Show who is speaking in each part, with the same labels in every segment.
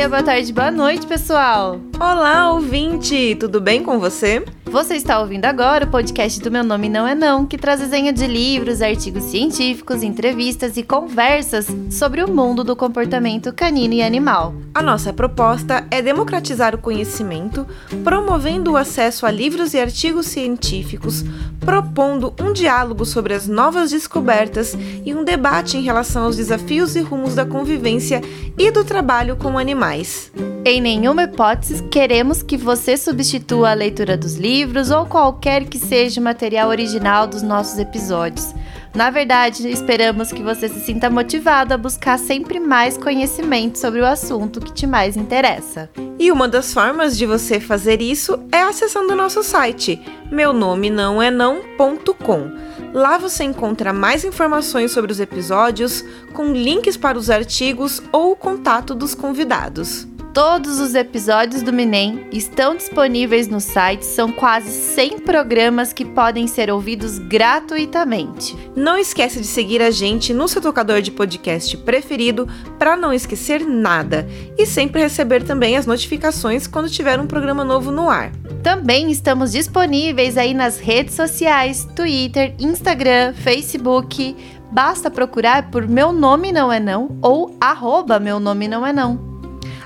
Speaker 1: dia, boa tarde, boa noite, pessoal!
Speaker 2: Olá, ouvinte! Tudo bem com você?
Speaker 1: Você está ouvindo agora o podcast do Meu Nome Não É Não, que traz desenho de livros, artigos científicos, entrevistas e conversas sobre o mundo do comportamento canino e animal.
Speaker 2: A nossa proposta é democratizar o conhecimento, promovendo o acesso a livros e artigos científicos, propondo um diálogo sobre as novas descobertas e um debate em relação aos desafios e rumos da convivência e do trabalho com animais.
Speaker 1: Em nenhuma hipótese queremos que você substitua a leitura dos livros ou qualquer que seja o material original dos nossos episódios. Na verdade, esperamos que você se sinta motivado a buscar sempre mais conhecimento sobre o assunto que te mais interessa.
Speaker 2: E uma das formas de você fazer isso é acessando o nosso site, meu nome não é não.com. Lá você encontra mais informações sobre os episódios, com links para os artigos ou o contato dos convidados.
Speaker 1: Todos os episódios do Minem estão disponíveis no site, são quase 100 programas que podem ser ouvidos gratuitamente.
Speaker 2: Não esquece de seguir a gente no seu tocador de podcast preferido para não esquecer nada e sempre receber também as notificações quando tiver um programa novo no ar.
Speaker 1: Também estamos disponíveis aí nas redes sociais, Twitter, Instagram, Facebook. Basta procurar por Meu Nome Não É Não ou arroba Meu Nome Não É Não.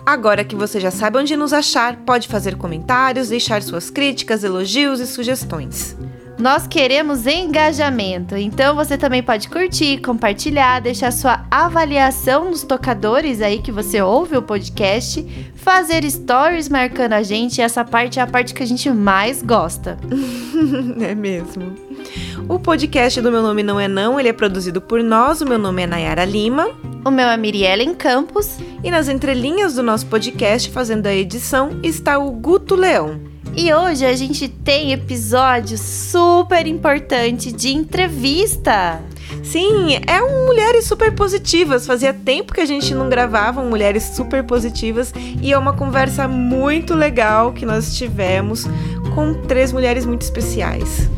Speaker 2: Agora que você já sabe onde nos achar, pode fazer comentários, deixar suas críticas, elogios e sugestões.
Speaker 1: Nós queremos engajamento, então você também pode curtir, compartilhar, deixar sua avaliação nos tocadores aí que você ouve o podcast, fazer stories marcando a gente, essa parte é a parte que a gente mais gosta.
Speaker 2: é mesmo. O podcast do Meu Nome Não É Não, ele é produzido por nós, o meu nome é Nayara Lima.
Speaker 1: O meu é Miriellen Campos.
Speaker 2: E nas entrelinhas do nosso podcast, fazendo a edição, está o Guto Leão.
Speaker 1: E hoje a gente tem episódio super importante de entrevista.
Speaker 2: Sim, é um Mulheres Super Positivas. Fazia tempo que a gente não gravava um Mulheres Super Positivas e é uma conversa muito legal que nós tivemos com três mulheres muito especiais.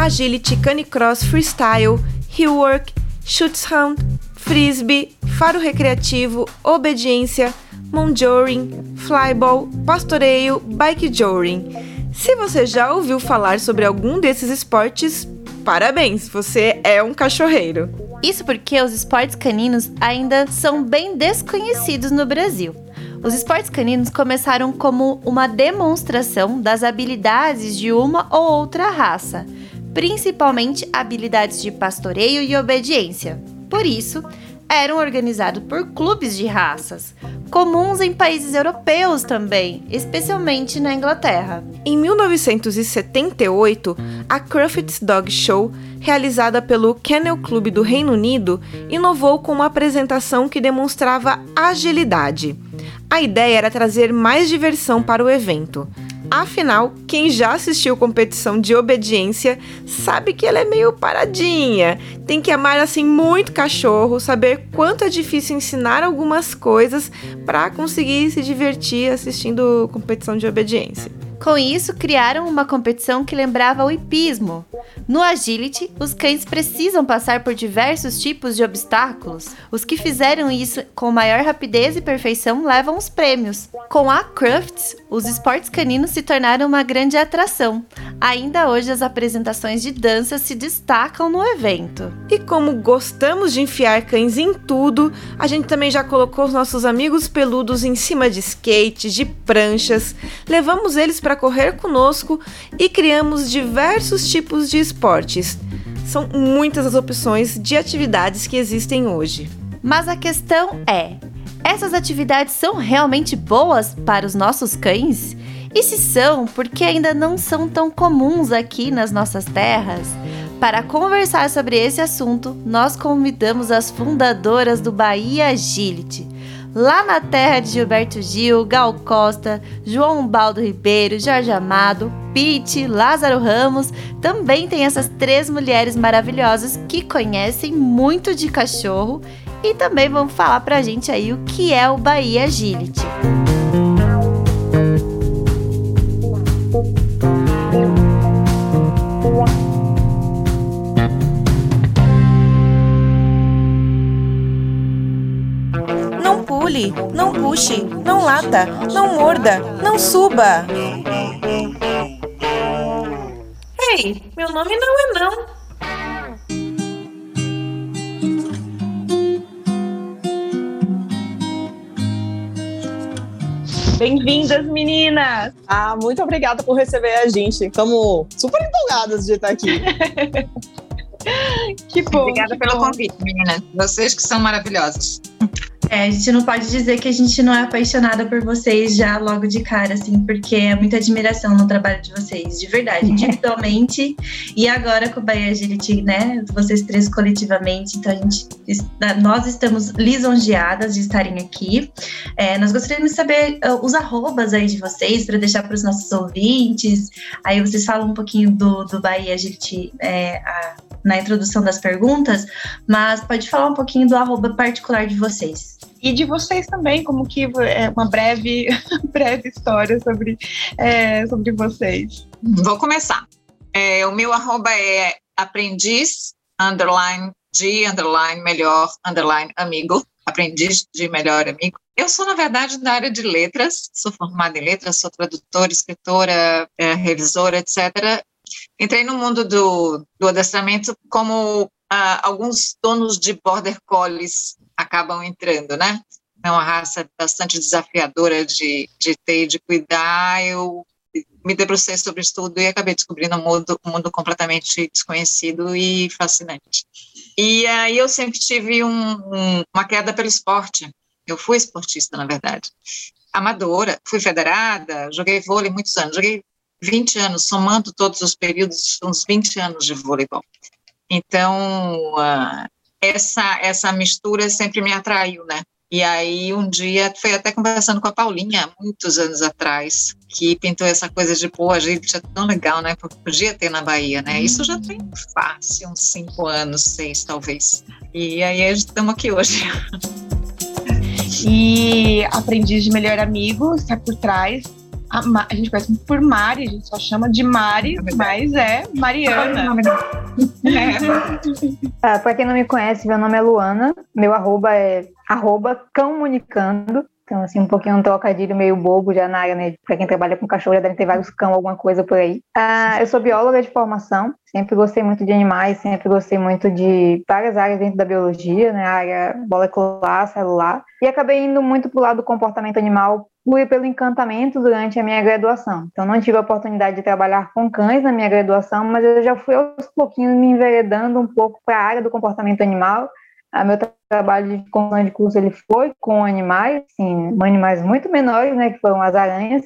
Speaker 2: Agility, canicross, freestyle, hillwork, schutzhand, frisbee, faro recreativo, obediência, monjoring, flyball, pastoreio, bike joring. Se você já ouviu falar sobre algum desses esportes, parabéns, você é um cachorreiro.
Speaker 1: Isso porque os esportes caninos ainda são bem desconhecidos no Brasil. Os esportes caninos começaram como uma demonstração das habilidades de uma ou outra raça, principalmente habilidades de pastoreio e obediência. Por isso, eram organizados por clubes de raças, comuns em países europeus também, especialmente na Inglaterra.
Speaker 2: Em 1978, a Crufts Dog Show, realizada pelo Kennel Club do Reino Unido, inovou com uma apresentação que demonstrava agilidade. A ideia era trazer mais diversão para o evento. Afinal, quem já assistiu competição de obediência sabe que ela é meio paradinha. Tem que amar assim muito cachorro, saber quanto é difícil ensinar algumas coisas para conseguir se divertir assistindo competição de obediência.
Speaker 1: Com isso, criaram uma competição que lembrava o hipismo. No agility, os cães precisam passar por diversos tipos de obstáculos. Os que fizeram isso com maior rapidez e perfeição levam os prêmios. Com a Crufts, os esportes caninos se tornaram uma grande atração. Ainda hoje, as apresentações de dança se destacam no evento.
Speaker 2: E como gostamos de enfiar cães em tudo, a gente também já colocou os nossos amigos peludos em cima de skate, de pranchas, levamos eles para para correr conosco e criamos diversos tipos de esportes. São muitas as opções de atividades que existem hoje.
Speaker 1: Mas a questão é: essas atividades são realmente boas para os nossos cães? E se são, porque ainda não são tão comuns aqui nas nossas terras? Para conversar sobre esse assunto, nós convidamos as fundadoras do Bahia Agility lá na terra de Gilberto Gil, Gal Costa, João Baldo Ribeiro, Jorge Amado, Pete, Lázaro Ramos, também tem essas três mulheres maravilhosas que conhecem muito de cachorro e também vão falar pra gente aí o que é o Bahia Agility.
Speaker 2: Não puxe, não lata, não morda, não suba. Ei, meu nome não é não.
Speaker 3: Bem-vindas, meninas!
Speaker 4: Ah, muito obrigada por receber a gente. Estamos super empolgadas de estar aqui.
Speaker 3: que bom.
Speaker 5: Obrigada
Speaker 3: que
Speaker 5: pelo
Speaker 3: bom.
Speaker 5: convite, meninas. Vocês que são maravilhosas.
Speaker 6: É, a gente não pode dizer que a gente não é apaixonada por vocês já logo de cara, assim, porque é muita admiração no trabalho de vocês, de verdade, individualmente e agora com o Bahia Agility, né? Vocês três coletivamente. Então a gente, nós estamos lisonjeadas de estarem aqui. É, nós gostaríamos de saber uh, os arrobas aí de vocês para deixar para os nossos ouvintes. Aí vocês falam um pouquinho do, do Bahia Agility é, a, na introdução das perguntas, mas pode falar um pouquinho do arroba particular de vocês
Speaker 3: e de vocês também, como que é uma breve, breve história sobre, é, sobre vocês.
Speaker 5: Vou começar. É, o meu arroba é aprendiz, underline, de, underline, melhor, underline, amigo, aprendiz de melhor amigo. Eu sou, na verdade, da área de letras, sou formada em letras, sou tradutora, escritora, é, revisora, etc. Entrei no mundo do, do adestramento como Uh, alguns donos de border collies acabam entrando, né? É uma raça bastante desafiadora de, de ter e de cuidar. Eu me debrucei sobre isso tudo e acabei descobrindo um mundo, um mundo completamente desconhecido e fascinante. E aí eu sempre tive um, uma queda pelo esporte. Eu fui esportista, na verdade. Amadora, fui federada, joguei vôlei muitos anos. Joguei 20 anos, somando todos os períodos, uns 20 anos de voleibol. Então, uh, essa, essa mistura sempre me atraiu, né? E aí, um dia, foi até conversando com a Paulinha, muitos anos atrás, que pintou essa coisa de, pô, a gente é tão legal, né? Podia ter na Bahia, né? Isso já tem fácil, uns cinco anos, seis, talvez. E aí, estamos aqui hoje.
Speaker 3: E aprendiz de melhor amigo, está por trás a, Ma, a, gente conhece por Mari, a gente só chama de Mari, mas é Mariana.
Speaker 7: é. Ah, para quem não me conhece, meu nome é Luana, meu arroba é arroba cãomunicando. Então, assim, um pouquinho um trocadilho meio bobo já na área, né? Pra quem trabalha com cachorro, já deve ter vários cão, alguma coisa por aí. Ah, eu sou bióloga de formação, sempre gostei muito de animais, sempre gostei muito de várias áreas dentro da biologia, né? A área molecular, celular. E acabei indo muito pro lado do comportamento animal fui pelo encantamento durante a minha graduação. Então, não tive a oportunidade de trabalhar com cães na minha graduação, mas eu já fui aos pouquinhos me enveredando um pouco para a área do comportamento animal. A meu trabalho de conclusão de curso ele foi com animais, sim, animais muito menores, né, que foram as aranhas,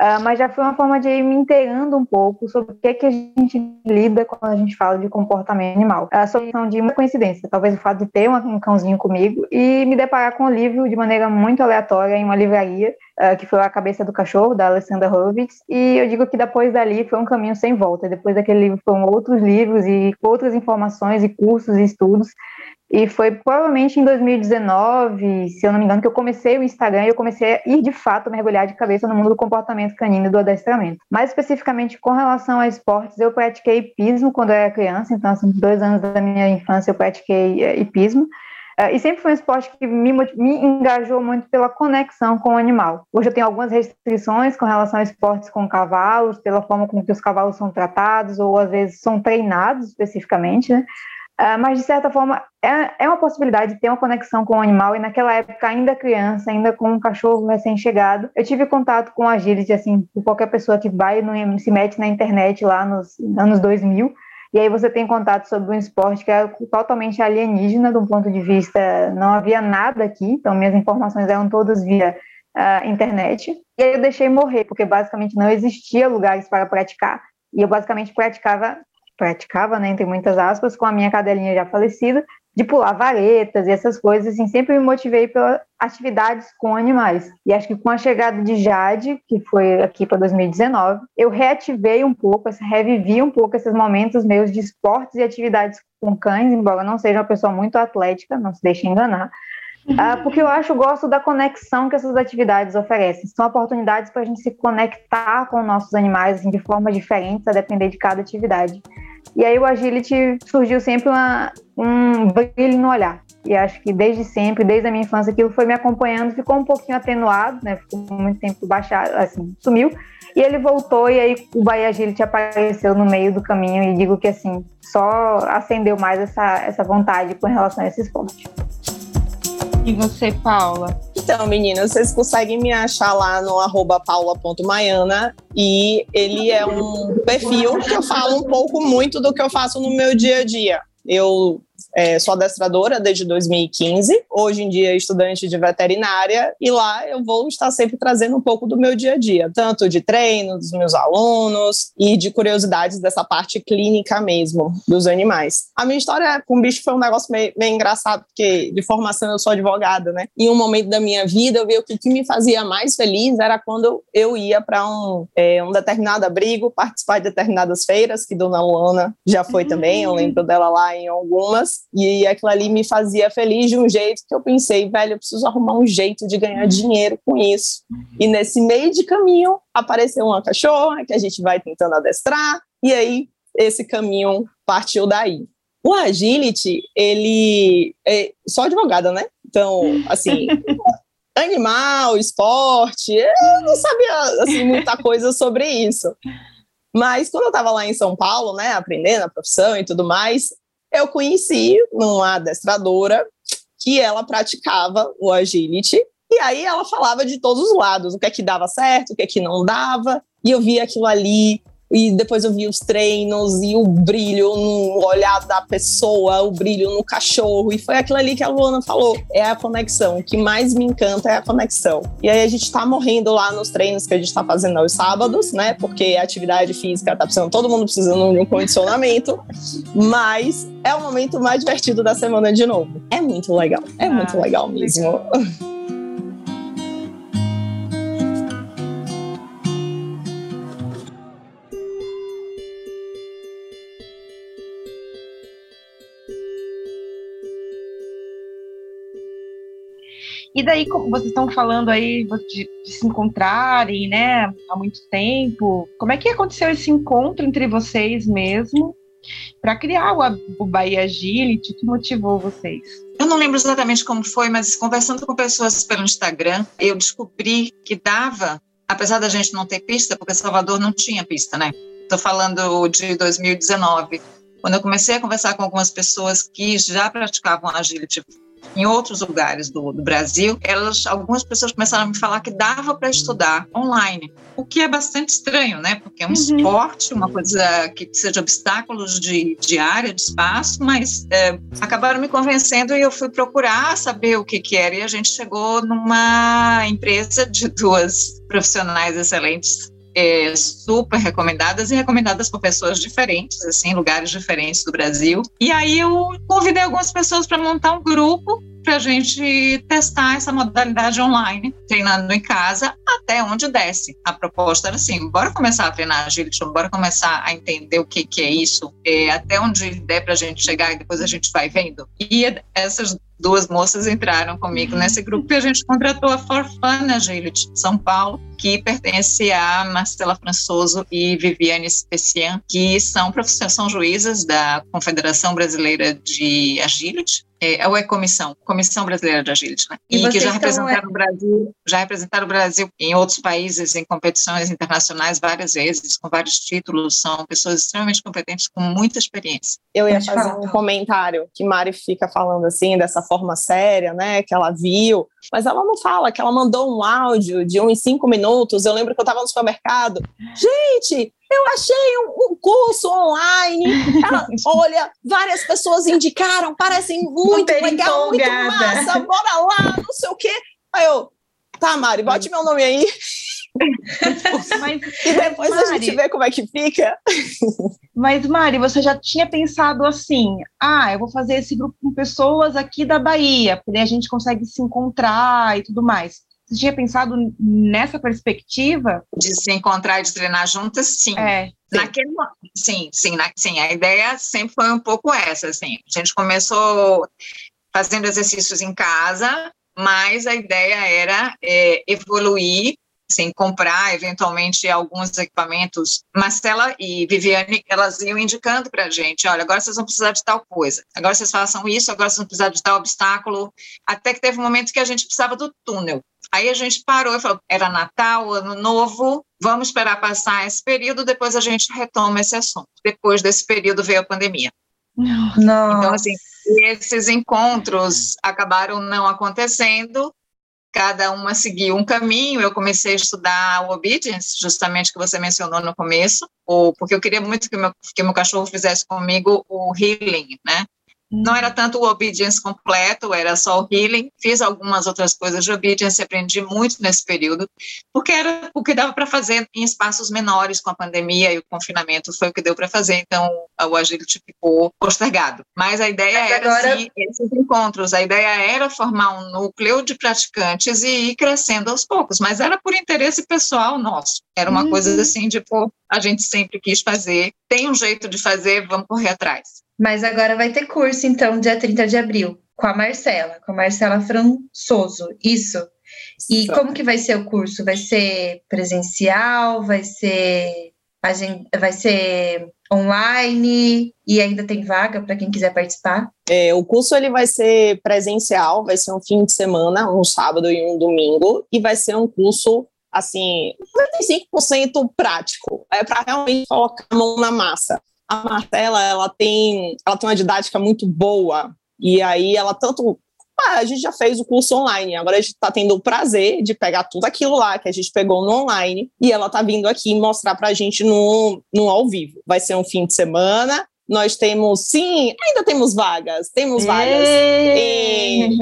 Speaker 7: Uh, mas já foi uma forma de ir me inteirando um pouco sobre o que, é que a gente lida quando a gente fala de comportamento animal. A solução de uma coincidência, talvez o fato de ter um cãozinho comigo e me deparar com o livro de maneira muito aleatória em uma livraria, uh, que foi A Cabeça do Cachorro, da Alessandra Horowitz, e eu digo que depois dali foi um caminho sem volta. Depois daquele livro foram outros livros e outras informações e cursos e estudos e foi provavelmente em 2019, se eu não me engano, que eu comecei o Instagram e eu comecei a ir de fato mergulhar de cabeça no mundo do comportamento canino e do adestramento. Mais especificamente com relação a esportes, eu pratiquei hipismo quando eu era criança, então, assim, dois anos da minha infância eu pratiquei é, hipismo. Uh, e sempre foi um esporte que me, me, engajou muito pela conexão com o animal. Hoje eu tenho algumas restrições com relação a esportes com cavalos, pela forma como que os cavalos são tratados, ou às vezes são treinados especificamente, né? Uh, mas, de certa forma, é, é uma possibilidade de ter uma conexão com o animal. E naquela época, ainda criança, ainda com um cachorro recém-chegado, eu tive contato com agility, assim, por qualquer pessoa que vai no, se mete na internet lá nos anos 2000. E aí você tem contato sobre um esporte que é totalmente alienígena, do ponto de vista, não havia nada aqui, então minhas informações eram todas via uh, internet. E aí eu deixei morrer, porque basicamente não existia lugares para praticar. E eu basicamente praticava praticava, né, entre muitas aspas, com a minha cadelinha já falecida, de pular varetas e essas coisas, assim, sempre me motivei pelas atividades com animais. E acho que com a chegada de Jade, que foi aqui para 2019, eu reativei um pouco, revivi um pouco esses momentos meus de esportes e atividades com cães, embora não seja uma pessoa muito atlética, não se deixe enganar, Uh, porque eu acho, gosto da conexão que essas atividades oferecem. São oportunidades para a gente se conectar com nossos animais assim, de forma diferente, a depender de cada atividade. E aí o agility surgiu sempre uma, um brilho no olhar. E acho que desde sempre, desde a minha infância, aquilo foi me acompanhando, ficou um pouquinho atenuado, né? Ficou muito tempo baixado, assim, sumiu. E ele voltou e aí o Bahia Agility apareceu no meio do caminho e digo que assim, só acendeu mais essa, essa vontade com relação a esse esporte.
Speaker 3: E você, Paula?
Speaker 4: Então, meninas, vocês conseguem me achar lá no arroba paula.maiana e ele é um perfil que eu falo um pouco muito do que eu faço no meu dia a dia. Eu é, sou adestradora desde 2015, hoje em dia estudante de veterinária, e lá eu vou estar sempre trazendo um pouco do meu dia a dia, tanto de treino dos meus alunos e de curiosidades dessa parte clínica mesmo dos animais. A minha história com bicho foi um negócio meio, meio engraçado, porque de formação eu sou advogada, né? Em um momento da minha vida eu vi o que, que me fazia mais feliz era quando eu ia para um, é, um determinado abrigo, participar de determinadas feiras, que Dona Luana já foi uhum. também, eu lembro dela lá em algumas, e aquilo ali me fazia feliz de um jeito que eu pensei, velho, eu preciso arrumar um jeito de ganhar dinheiro com isso. E nesse meio de caminho apareceu uma cachorra que a gente vai tentando adestrar, e aí esse caminho partiu daí. O agility, ele é só advogada, né? Então, assim, animal, esporte, eu não sabia assim muita coisa sobre isso. Mas quando eu estava lá em São Paulo, né, aprendendo a profissão e tudo mais, eu conheci uma adestradora que ela praticava o agility e aí ela falava de todos os lados, o que é que dava certo, o que é que não dava, e eu via aquilo ali e depois eu vi os treinos e o brilho no olhar da pessoa, o brilho no cachorro, e foi aquilo ali que a Luana falou, é a conexão, o que mais me encanta é a conexão. E aí a gente tá morrendo lá nos treinos que a gente tá fazendo aos sábados, né, porque a atividade física tá precisando, todo mundo precisando de um condicionamento, mas é o momento mais divertido da semana de novo. É muito legal, é ah, muito legal mesmo. Legal.
Speaker 3: E daí, como vocês estão falando aí de, de, se encontrarem, né, há muito tempo, como é que aconteceu esse encontro entre vocês mesmo para criar o, o Bahia Agility? O que motivou vocês?
Speaker 5: Eu não lembro exatamente como foi, mas conversando com pessoas pelo Instagram, eu descobri que dava, apesar da gente não ter pista, porque Salvador não tinha pista, né? Estou falando de 2019. Quando eu comecei a conversar com algumas pessoas que já praticavam agility em outros lugares do, do, Brasil, elas, algumas pessoas começaram a me falar que dava para estudar online, o que é bastante estranho, né? Porque é um uhum. esporte, uma coisa que precisa de obstáculos de, de área, de espaço, mas é, acabaram me convencendo e eu fui procurar saber o que, que era e a gente chegou numa empresa de duas profissionais excelentes é, super recomendadas e recomendadas por pessoas diferentes, assim, lugares diferentes do Brasil. E aí eu convidei algumas pessoas para montar um grupo para a gente testar essa modalidade online, treinando em casa até onde desce. A proposta era assim: bora começar a treinar agility, bora começar a entender o que, que é isso, é, até onde der para a gente chegar e depois a gente vai vendo. E essas duas moças entraram comigo nesse grupo e a gente contratou a For Fun Agility de São Paulo, que pertence a Marcela Françoso e Viviane Specian, que são professores, são juízas da Confederação Brasileira de Agility, é, ou é comissão, Comissão Brasileira de Agility, né? E, e que já representaram é... o Brasil, já representaram o Brasil em outros países, em competições internacionais várias vezes, com vários títulos, são pessoas extremamente competentes, com muita experiência.
Speaker 4: Eu ia fazer um comentário que Mari fica falando assim, dessa forma séria, né, que ela viu, mas ela não fala que ela mandou um áudio de uns cinco minutos, eu lembro que eu estava no supermercado, gente, eu achei um, um curso online. Olha, várias pessoas indicaram, parecem muito legal, muito massa, bora lá, não sei o quê. Aí eu, tá, Mari, bote meu nome aí. Mas, e depois Mari, a gente vê como é que fica.
Speaker 3: Mas, Mari, você já tinha pensado assim: ah, eu vou fazer esse grupo com pessoas aqui da Bahia, porque a gente consegue se encontrar e tudo mais. Você tinha pensado nessa perspectiva?
Speaker 5: De se encontrar e de treinar juntas, sim. É, sim. Naquele, sim, sim, na, sim, a ideia sempre foi um pouco essa, assim, a gente começou fazendo exercícios em casa, mas a ideia era é, evoluir sem comprar, eventualmente, alguns equipamentos. Marcela e Viviane, elas iam indicando para a gente, olha, agora vocês vão precisar de tal coisa, agora vocês façam isso, agora vocês vão precisar de tal obstáculo, até que teve um momento que a gente precisava do túnel. Aí a gente parou e falou, era Natal, Ano Novo, vamos esperar passar esse período, depois a gente retoma esse assunto. Depois desse período veio a pandemia.
Speaker 6: Nossa.
Speaker 5: Então, assim, esses encontros acabaram não acontecendo, cada uma seguiu um caminho. Eu comecei a estudar o obedience, justamente que você mencionou no começo, ou porque eu queria muito que meu, que meu cachorro fizesse comigo o healing, né? Não era tanto o obedience completo, era só o healing. Fiz algumas outras coisas de obedience, aprendi muito nesse período, porque era o que dava para fazer em espaços menores com a pandemia e o confinamento foi o que deu para fazer. Então, o agility ficou postergado. Mas a ideia Mas era agora... sim, esses encontros. A ideia era formar um núcleo de praticantes e ir crescendo aos poucos. Mas era por interesse pessoal nosso. Era uma uhum. coisa assim, tipo, a gente sempre quis fazer. Tem um jeito de fazer, vamos correr atrás.
Speaker 6: Mas agora vai ter curso, então, dia 30 de abril, com a Marcela, com a Marcela Françoso, isso. E como que vai ser o curso? Vai ser presencial? Vai ser vai ser online e ainda tem vaga para quem quiser participar?
Speaker 4: É, o curso ele vai ser presencial, vai ser um fim de semana, um sábado e um domingo, e vai ser um curso assim, 95% prático. É para realmente colocar a mão na massa a Marcela, ela tem, ela tem uma didática muito boa, e aí ela tanto ah, a gente já fez o curso online, agora a gente está tendo o prazer de pegar tudo aquilo lá que a gente pegou no online e ela está vindo aqui mostrar para a gente no, no ao vivo. Vai ser um fim de semana. Nós temos, sim, ainda temos vagas, temos vagas.
Speaker 3: E,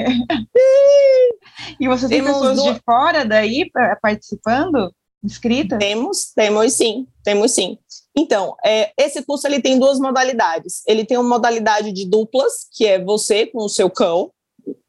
Speaker 3: e você tem pessoas do... de fora daí participando, inscritas?
Speaker 4: Temos, temos sim, temos sim. Então, é, esse curso ele tem duas modalidades. Ele tem uma modalidade de duplas, que é você com o seu cão,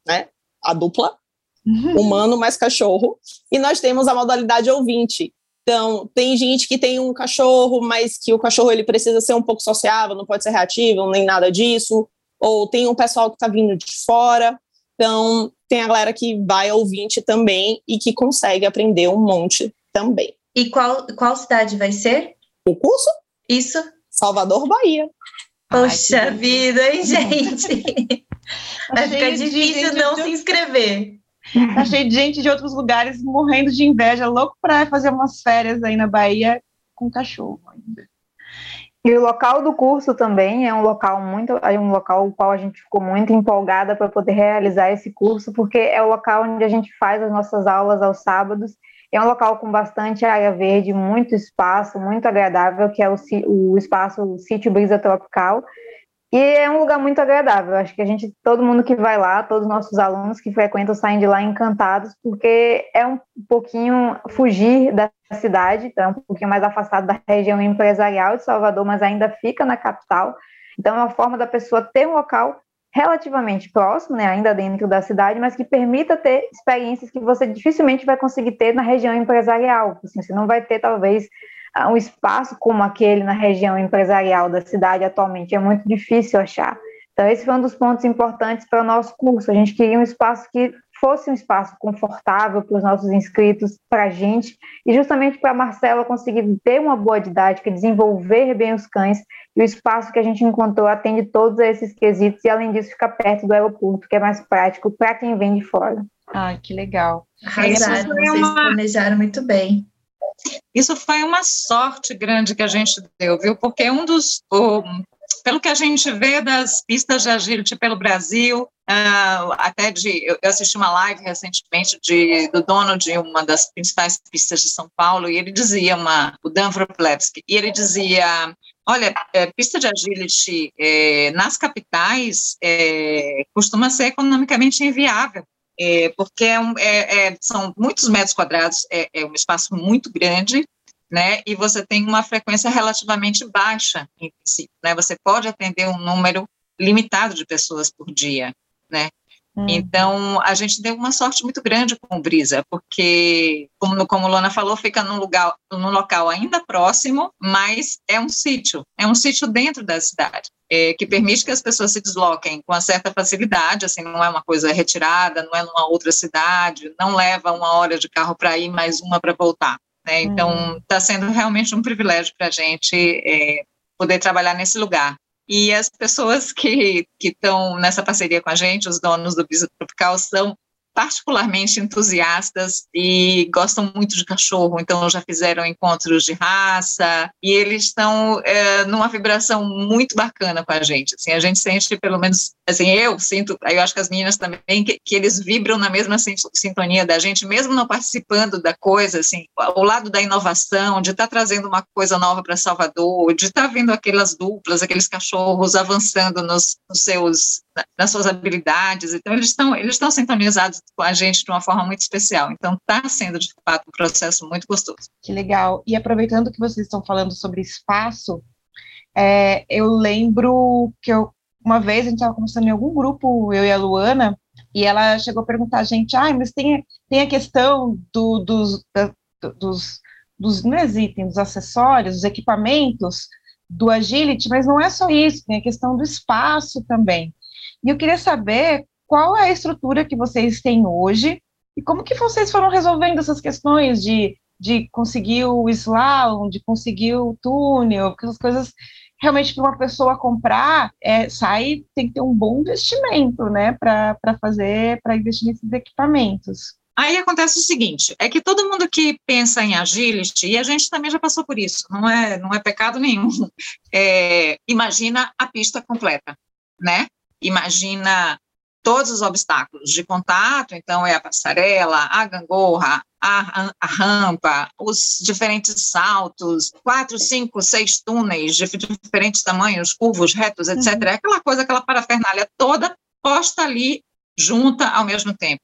Speaker 4: né? A dupla, uhum. humano mais cachorro. E nós temos a modalidade ouvinte. Então, tem gente que tem um cachorro, mas que o cachorro ele precisa ser um pouco sociável, não pode ser reativo, nem nada disso. Ou tem um pessoal que está vindo de fora. Então, tem a galera que vai ouvinte também e que consegue aprender um monte também.
Speaker 6: E qual, qual cidade vai ser?
Speaker 4: O curso?
Speaker 6: Isso.
Speaker 4: Salvador, Bahia.
Speaker 6: Poxa Ai, vida, hein, gente? Vai ficar difícil não se inscrever.
Speaker 3: Tá cheio de gente de outros lugares morrendo de inveja, louco para fazer umas férias aí na Bahia com cachorro ainda.
Speaker 7: E o local do curso também é um local muito, é um local o qual a gente ficou muito empolgada para poder realizar esse curso, porque é o local onde a gente faz as nossas aulas aos sábados é um local com bastante área verde, muito espaço, muito agradável, que é o, o espaço Sítio Brisa Tropical. E é um lugar muito agradável. Acho que a gente, todo mundo que vai lá, todos os nossos alunos que frequentam saem de lá encantados, porque é um pouquinho fugir da cidade, então é um pouquinho mais afastado da região empresarial de Salvador, mas ainda fica na capital. Então é uma forma da pessoa ter um local relativamente próximo, né, ainda dentro da cidade, mas que permita ter experiências que você dificilmente vai conseguir ter na região empresarial. Assim, você não vai ter, talvez, ah, um espaço como aquele na região empresarial da cidade atualmente. É muito difícil achar. Então, esse foi um dos pontos importantes para o nosso curso. A gente queria um espaço que fosse um espaço confortável para os nossos inscritos, para a gente, e justamente para a Marcela conseguir ter uma boa didática, desenvolver bem os cães, e o espaço que a gente encontrou atende todos esses quesitos, e além disso fica perto do aeroporto, que é mais prático para quem vem de fora.
Speaker 3: Ah, que legal.
Speaker 6: Arrasaram, vocês uma... planejaram muito bem.
Speaker 5: Isso foi uma sorte grande que a gente deu, viu? Porque um dos, pelo que a gente vê das pistas de agility pelo Brasil, uh, até de, eu assisti uma live recentemente de, do dono de uma das principais pistas de São Paulo, e ele dizia, uma, o Dan Wroblewski, e ele dizia, olha, é, pista de agility é, nas capitais é, costuma ser economicamente inviável, é, porque é um, é, são muitos metros quadrados, é, é, um espaço muito grande, né? E você tem uma frequência relativamente baixa, em princípio, né? Você pode atender um número limitado de pessoas por dia, né? Hum. Então, a gente deu uma sorte muito grande com o Brisa, porque, como, como Lona falou, fica num lugar, num local ainda próximo, mas é um sítio, é um sítio dentro da cidade. É, que permite que as pessoas se desloquem com uma certa facilidade, assim, não é uma coisa retirada, não é numa outra cidade, não leva uma hora de carro para ir, mais uma para voltar. Né? Então, está hum. sendo realmente um privilégio para a gente é, poder trabalhar nesse lugar. E as pessoas que estão nessa parceria com a gente, os donos do Bisa Tropical, são particularmente entusiastas e gostam muito de cachorro, então já fizeram encontros de raça e eles estão é, numa vibração muito bacana com a gente. Assim, a gente sente, pelo menos, assim, eu sinto, eu acho que as meninas também, que, que eles vibram na mesma sintonia da gente, mesmo não participando da coisa, assim, o lado da inovação, de estar tá trazendo uma coisa nova para Salvador, de estar tá vendo aquelas duplas, aqueles cachorros avançando nos, nos seus nas suas habilidades. Então, eles estão eles estão sintonizados com a gente de uma forma muito especial. Então, está sendo, de fato, um processo muito gostoso.
Speaker 3: Que legal. E aproveitando que vocês estão falando sobre espaço, é, eu lembro que eu, uma vez a gente estava conversando em algum grupo, eu e a Luana, e ela chegou a perguntar a gente, ah, mas tem, tem a questão do, dos, da, dos, dos, não é itens, dos acessórios, dos equipamentos, do agility, mas não é só isso, tem a questão do espaço também. E eu queria saber qual é a estrutura que vocês têm hoje e como que vocês foram resolvendo essas questões de, de conseguir o slalom, de conseguir o túnel, porque as coisas realmente para uma pessoa comprar, é, sai, tem que ter um bom investimento, né, para fazer, para investir nesses equipamentos.
Speaker 5: Aí acontece o seguinte, é que todo mundo que pensa em agility, e a gente também já passou por isso, não é, não é pecado nenhum, é, imagina a pista completa, né? imagina todos os obstáculos de contato, então é a passarela, a gangorra, a, a, rampa, os diferentes saltos, quatro, cinco, seis túneis de diferentes tamanhos, curvos, retos, etc. Uhum. É aquela coisa, aquela parafernália toda posta ali junta ao mesmo tempo.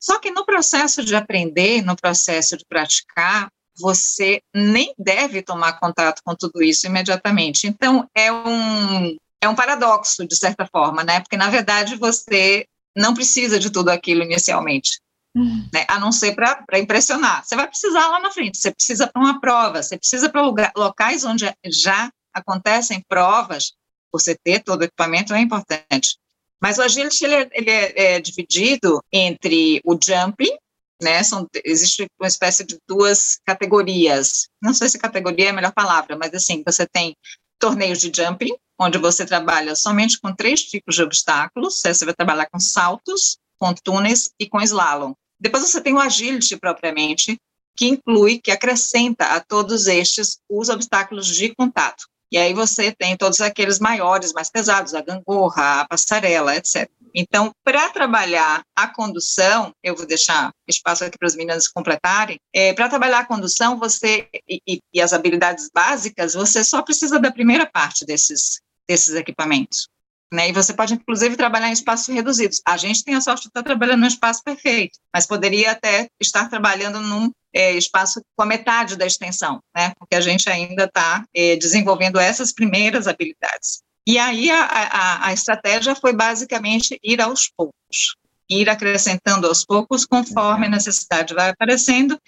Speaker 5: Só que no processo de aprender, no processo de praticar, você nem deve tomar contato com tudo isso imediatamente. Então, é um, é um paradoxo, de certa forma, né? Porque, na verdade, você não precisa de tudo aquilo inicialmente. Uhum. Né? A não ser para impressionar. Você vai precisar lá na frente, você precisa para uma prova, você precisa para locais onde já acontecem provas, você ter todo o equipamento é importante. Mas o agility ele é, ele é, é dividido entre o jumping, né? São, existe uma espécie de duas categorias. Não sei se categoria é a melhor palavra, mas assim, você tem torneios de jumping, onde você trabalha somente com três tipos de obstáculos. Você vai trabalhar com saltos, com túneis e com slalom. Depois você tem o agility propriamente, que inclui, que acrescenta a todos estes os obstáculos de contato. E aí você tem todos aqueles maiores, mais pesados, a gangorra, a passarela, etc. Então, para trabalhar a condução, eu vou deixar espaço aqui para as meninas completarem. É, para trabalhar a condução, você e, e, as habilidades básicas, você só precisa da primeira parte desses desses equipamentos. Né? E você pode, inclusive, trabalhar em espaços reduzidos. A gente tem a sorte de estar trabalhando num espaço perfeito, mas poderia até estar trabalhando num é, espaço com a metade da extensão, né? porque a gente ainda está é, desenvolvendo essas primeiras habilidades. E aí a, a, a estratégia foi basicamente ir aos poucos, ir acrescentando aos poucos conforme a necessidade vai aparecendo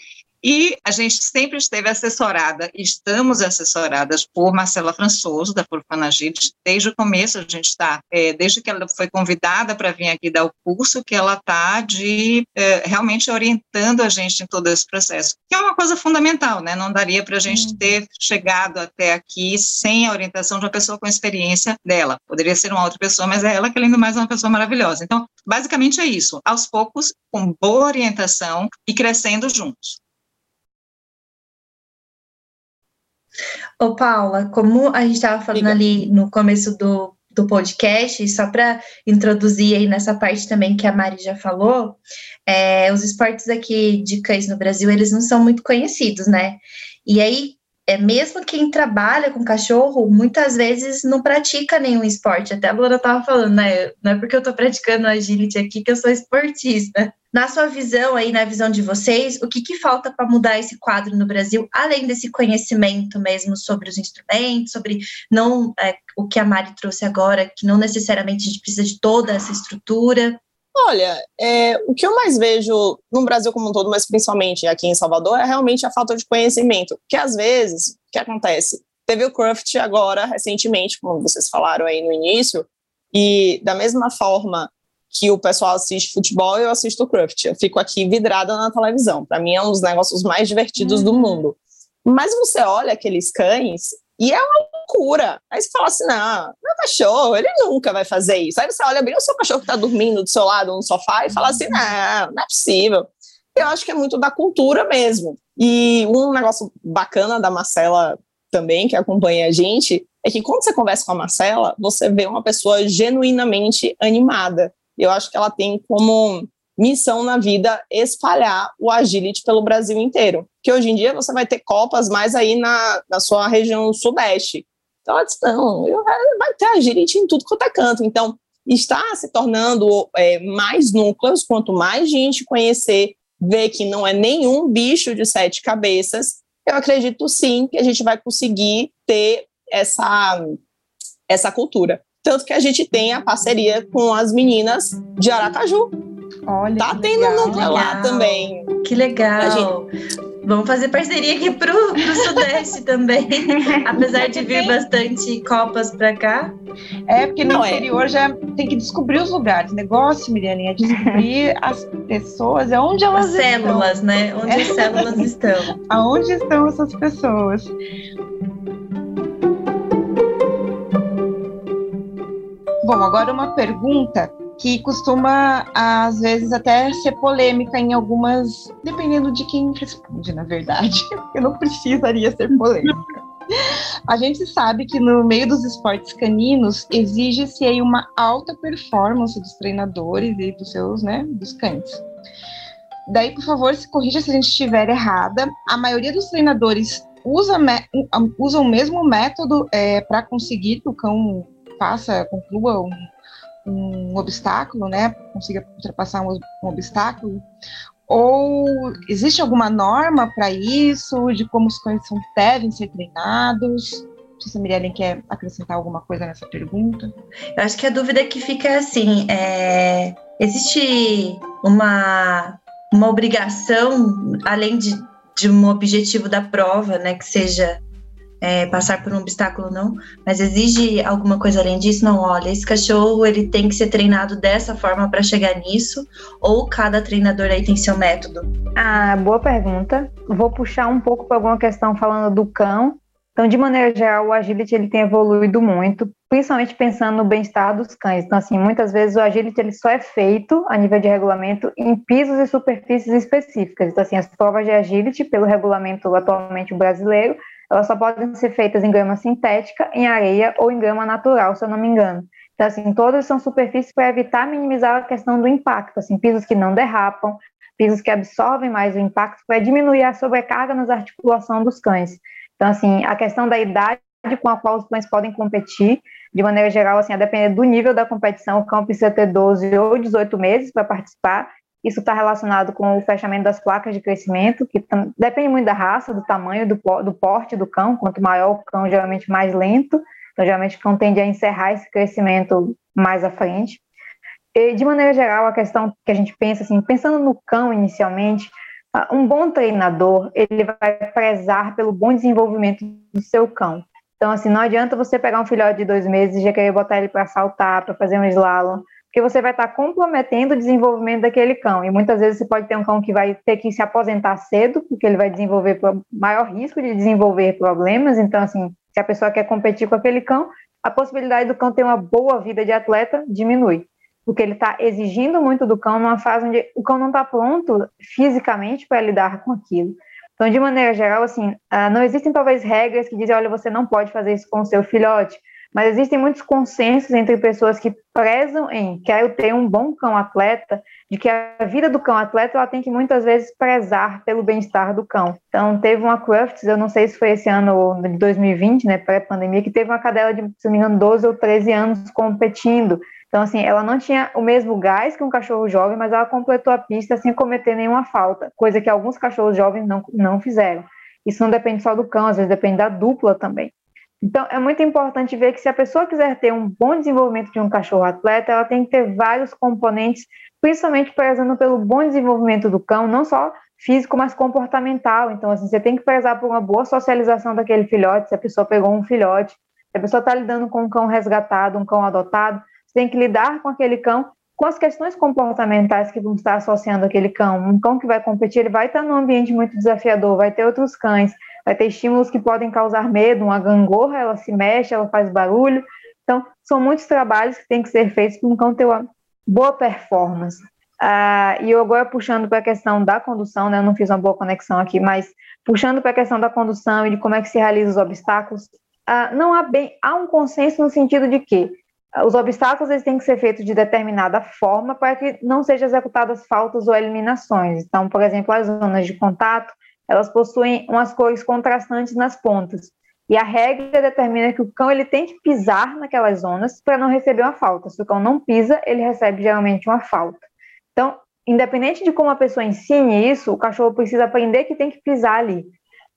Speaker 5: e a gente sempre esteve assessorada, estamos assessoradas por Marcela Françoso, da Forfanagite, desde o começo a gente está, é, desde que ela foi convidada para vir aqui dar o curso, que ela está de é, realmente orientando a gente em todo esse processo, que é uma coisa fundamental, né? Não daria para a gente ter chegado até aqui sem a orientação de uma pessoa com experiência dela. Poderia ser uma outra pessoa, mas é ela que, além do mais, é uma pessoa maravilhosa. Então, basicamente é isso, aos poucos, com boa orientação e crescendo juntos.
Speaker 6: Ô, Paula, como a gente estava falando Liga. ali no começo do, do podcast, só para introduzir aí nessa parte também que a Mari já falou, é, os esportes aqui de cães no Brasil, eles não são muito conhecidos, né? E aí, é mesmo quem trabalha com cachorro, muitas vezes não pratica nenhum esporte. Até a Laura estava falando, né? Não é porque eu estou praticando agility aqui que eu sou esportista. Na sua visão aí, na visão de vocês, o que, que falta para mudar esse quadro no Brasil, além desse conhecimento mesmo sobre os instrumentos, sobre não é, o que a Mari trouxe agora, que não necessariamente a gente precisa de toda essa estrutura?
Speaker 4: Olha, é, o que eu mais vejo no Brasil como um todo, mas principalmente aqui em Salvador, é realmente a falta de conhecimento. Que às vezes, o que acontece? Teve o Craft agora, recentemente, como vocês falaram aí no início, e da mesma forma que o pessoal assiste futebol, eu assisto o Craft. Eu fico aqui vidrada na televisão. Para mim é um dos negócios mais divertidos uhum. do mundo. Mas você olha aqueles cães e é uma loucura. Aí você fala assim: não, meu cachorro, ele nunca vai fazer isso. Aí você olha bem o seu cachorro que está dormindo do seu lado no sofá e fala assim: não, não é possível. Eu acho que é muito da cultura mesmo. E um negócio bacana da Marcela também, que acompanha a gente, é que quando você conversa com a Marcela, você vê uma pessoa genuinamente animada. Eu acho que ela tem como missão na vida espalhar o agility pelo Brasil inteiro. Que hoje em dia você vai ter copas mais aí na, na sua região sudeste. Então ela disse, não, vai ter agility em tudo quanto é canto. Então, está se tornando é, mais núcleos, quanto mais gente conhecer, ver que não é nenhum bicho de sete cabeças, eu acredito sim que a gente vai conseguir ter essa, essa cultura. Tanto que a gente tem a parceria com as meninas de Aracaju,
Speaker 6: Olha,
Speaker 4: tá tendo legal, núcleo lá também.
Speaker 6: Que legal. Gente... Vamos fazer parceria aqui pro, pro Sudeste também. Apesar de vir bastante copas para cá.
Speaker 3: É, porque no Não, é. interior é. já tem que descobrir os lugares. O negócio, Miriane, é descobrir as pessoas, é onde elas
Speaker 6: as estão. células, né? Onde é. as células estão.
Speaker 3: Aonde estão essas pessoas. Bom, agora uma pergunta que costuma, às vezes, até ser polêmica em algumas, dependendo de quem responde, na verdade. Eu não precisaria ser polêmica. A gente sabe que no meio dos esportes caninos exige-se aí uma alta performance dos treinadores e dos seus, né, dos cães. Daí, por favor, se corrija se a gente estiver errada. A maioria dos treinadores usa, usa o mesmo método é, para conseguir que o cão faça, conclua um, um obstáculo, né? Consiga ultrapassar um, um obstáculo? Ou existe alguma norma para isso, de como os cães são, devem ser treinados? Não sei se a quer acrescentar alguma coisa nessa pergunta.
Speaker 6: Eu acho que a dúvida que fica é assim: é, existe uma, uma obrigação, além de, de um objetivo da prova, né, que seja é, passar por um obstáculo não, mas exige alguma coisa além disso? Não, olha, esse cachorro ele tem que ser treinado dessa forma para chegar nisso, ou cada treinador aí tem seu método?
Speaker 7: Ah, boa pergunta. Vou puxar um pouco para alguma questão falando do cão. Então, de maneira geral, o agility ele tem evoluído muito, principalmente pensando no bem-estar dos cães. Então, assim, muitas vezes o agility ele só é feito a nível de regulamento em pisos e superfícies específicas. Então, assim, as provas de agility pelo regulamento atualmente brasileiro elas só podem ser feitas em grama sintética, em areia ou em grama natural, se eu não me engano. Então, assim, todas são superfícies para evitar minimizar a questão do impacto, assim, pisos que não derrapam, pisos que absorvem mais o impacto para diminuir a sobrecarga nas articulações dos cães. Então, assim, a questão da idade com a qual os cães podem competir, de maneira geral, assim, a depender do nível da competição, o cão precisa ter 12 ou 18 meses para participar, isso está relacionado com o fechamento das placas de crescimento, que depende muito da raça, do tamanho, do, do porte do cão. Quanto maior o cão, geralmente mais lento. Então, geralmente o cão tende a encerrar esse crescimento mais à frente. E, de maneira geral, a questão que a gente pensa, assim, pensando no cão inicialmente, ah, um bom treinador, ele vai prezar pelo bom desenvolvimento do seu cão. Então, assim, não adianta você pegar um filhote de dois meses e já querer botar ele para saltar, para fazer um slalom, porque você vai estar comprometendo o desenvolvimento daquele cão. E muitas vezes você pode ter um cão que vai ter que se aposentar cedo, porque ele vai desenvolver maior risco de desenvolver problemas. Então, assim, se a pessoa quer competir com aquele cão, a possibilidade do cão ter uma boa vida de atleta diminui. Porque ele está exigindo muito do cão numa fase onde o cão não está pronto fisicamente para lidar com aquilo. Então, de maneira geral, assim, ah, não existem talvez regras que dizem, olha, você não pode fazer isso com o seu filhote, mas existem muitos consensos entre pessoas que prezam em quero ter um bom cão atleta, de que a vida do cão atleta ela tem que muitas vezes prezar pelo bem-estar do cão. Então, teve uma Crufts, eu não sei se foi esse ano de 2020, né, pré-pandemia, que teve uma cadela de, se não me engano, 12 ou 13 anos competindo. Então, assim, ela não tinha o mesmo gás que um cachorro jovem, mas ela completou a pista sem cometer nenhuma falta, coisa que alguns cachorros jovens não, não fizeram. Isso não depende só do cão, às vezes depende da dupla também. Então, é muito importante ver que se a pessoa quiser ter um bom desenvolvimento de um cachorro atleta, ela tem que ter vários componentes, principalmente prezando pelo bom desenvolvimento do cão, não só físico, mas comportamental. Então, assim, você tem que prezar por uma boa socialização daquele filhote, se a pessoa pegou um filhote, se a pessoa está lidando com um cão resgatado, um cão adotado, você tem que lidar com aquele cão com as questões comportamentais que vão estar associando aquele cão. Um cão que vai competir, ele vai estar num ambiente muito desafiador, vai ter outros cães, vai ter estímulos que podem causar medo, uma gangorra, ela se mexe, ela faz barulho. Então, são muitos trabalhos que têm que ser feitos para um cão ter uma boa performance. Ah, e eu agora puxando para a questão da condução, né, eu não fiz uma boa conexão aqui, mas puxando para a questão da condução e de como é que se realiza os obstáculos, ah, não há bem, há um consenso no sentido de que os obstáculos eles têm que ser feitos de determinada forma para que não sejam executadas faltas ou eliminações. Então, por exemplo, as zonas de contato, elas possuem umas cores contrastantes nas pontas. E a regra determina que o cão ele tem que pisar naquelas zonas para não receber uma falta. Se o cão não pisa, ele recebe geralmente uma falta. Então, independente de como a pessoa ensine isso, o cachorro precisa aprender que tem que pisar ali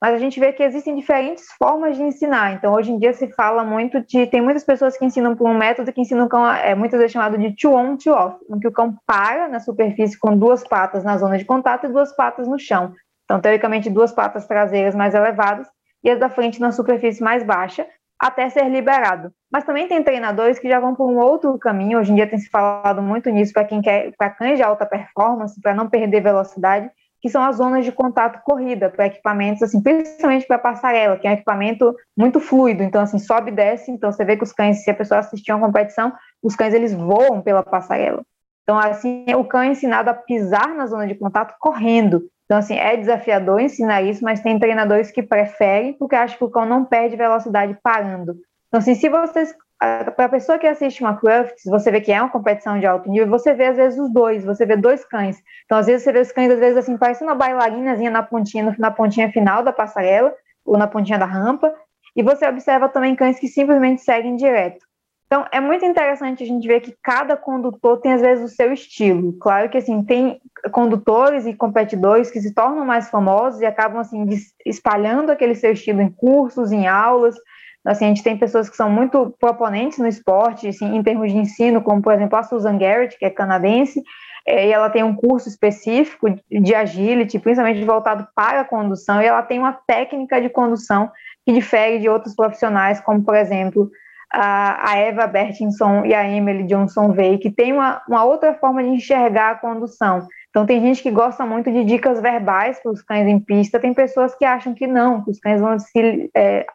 Speaker 7: mas a gente vê que existem diferentes formas de ensinar. Então, hoje em dia se fala muito de. Tem muitas pessoas que ensinam por um método que ensinam o cão, é muitas vezes chamado de to on, to off, em que o cão para na superfície com duas patas na zona de contato e duas patas no chão. Então, teoricamente, duas patas traseiras mais elevadas e as da frente na superfície mais baixa, até ser liberado. Mas também tem treinadores que já vão por um outro caminho. Hoje em dia tem se falado muito nisso para quem quer, para cães de alta performance, para não perder velocidade que são as zonas de contato corrida para equipamentos, assim, principalmente para passarela, que é um equipamento muito fluido, então assim, sobe e desce, então você vê que os cães, se a pessoa assistir uma competição, os cães eles voam pela passarela. Então assim, o cão é ensinado a pisar na zona de contato correndo. Então assim, é desafiador ensinar isso, mas tem treinadores que preferem porque acham que o cão não perde velocidade parando. Então assim, se vocês para a pessoa que assiste uma Crufts, você vê que é uma competição de alto nível, você vê às vezes os dois, você vê dois cães. Então, às vezes, você vê os cães, às vezes, assim, parecendo uma bailarinazinha na pontinha, na pontinha final da passarela, ou na pontinha da rampa, e você observa também cães que simplesmente seguem direto. Então, é muito interessante a gente ver que cada condutor tem, às vezes, o seu estilo. Claro que, assim, tem condutores e competidores que se tornam mais famosos e acabam, assim, espalhando aquele seu estilo em cursos, em aulas, Assim, a gente tem pessoas que são muito proponentes no esporte, assim, em termos de ensino, como, por exemplo, a Susan Garrett, que é canadense, é, e ela tem um curso específico de agility, principalmente voltado para a condução, e ela tem uma técnica de condução que difere de outros profissionais, como, por exemplo, a, Eva Bertinson e a Emily Johnson Vey, que tem uma, uma outra forma de enxergar a condução. Então, tem gente que gosta muito de dicas verbais para os cães em pista, tem pessoas que acham que não, que os cães vão, se, é,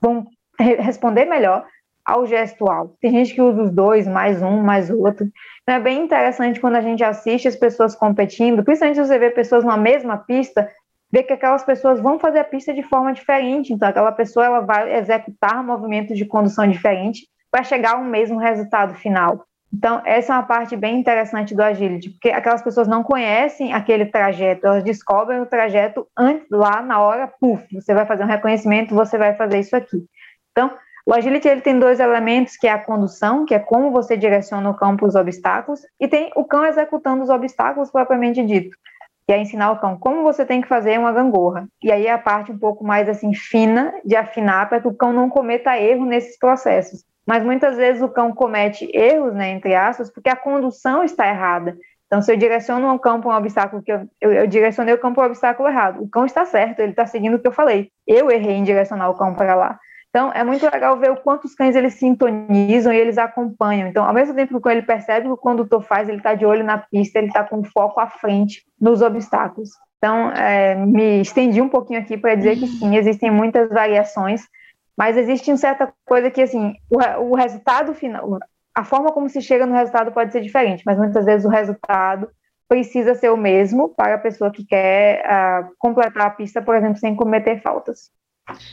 Speaker 7: vão responder melhor ao gestual. Tem gente que usa os dois, mais um, mais outro. Então é bem interessante quando a gente assiste as pessoas competindo, principalmente você vê pessoas na mesma pista, ver que aquelas pessoas vão fazer a pista de forma diferente. Então aquela pessoa ela vai executar movimentos de condução diferente para chegar ao mesmo resultado final. Então, essa é uma parte bem interessante do agility, porque aquelas pessoas não conhecem aquele trajeto, elas descobrem o trajeto antes, lá na hora, puf, você vai fazer um reconhecimento, você vai fazer isso aqui. Então, o agility ele tem dois elementos, que é a condução, que é como você direciona o cão para os obstáculos, e tem o cão executando os obstáculos propriamente dito, que é ensinar o cão como você tem que fazer uma gangorra. E aí é a parte um pouco mais assim fina de afinar para que o cão não cometa erro nesses processos. Mas muitas vezes o cão comete erros, né, entre aspas, porque a condução está errada. Então, se eu direciono o cão para um obstáculo que eu, eu, eu direcionei o cão para o obstáculo errado, o cão está certo, ele está seguindo o que eu falei. Eu errei em direcionar o cão para lá. Então, é muito legal ver o quanto os cães eles sintonizam e eles acompanham. Então, ao mesmo tempo que ele percebe que o condutor faz, ele está de olho na pista, ele está com foco à frente nos obstáculos. Então, é, me estendi um pouquinho aqui para dizer que sim, existem muitas variações, mas existe uma certa coisa que, assim, o, o resultado final, a forma como se chega no resultado pode ser diferente, mas muitas vezes o resultado precisa ser o mesmo para a pessoa que quer uh, completar a pista, por exemplo, sem cometer faltas.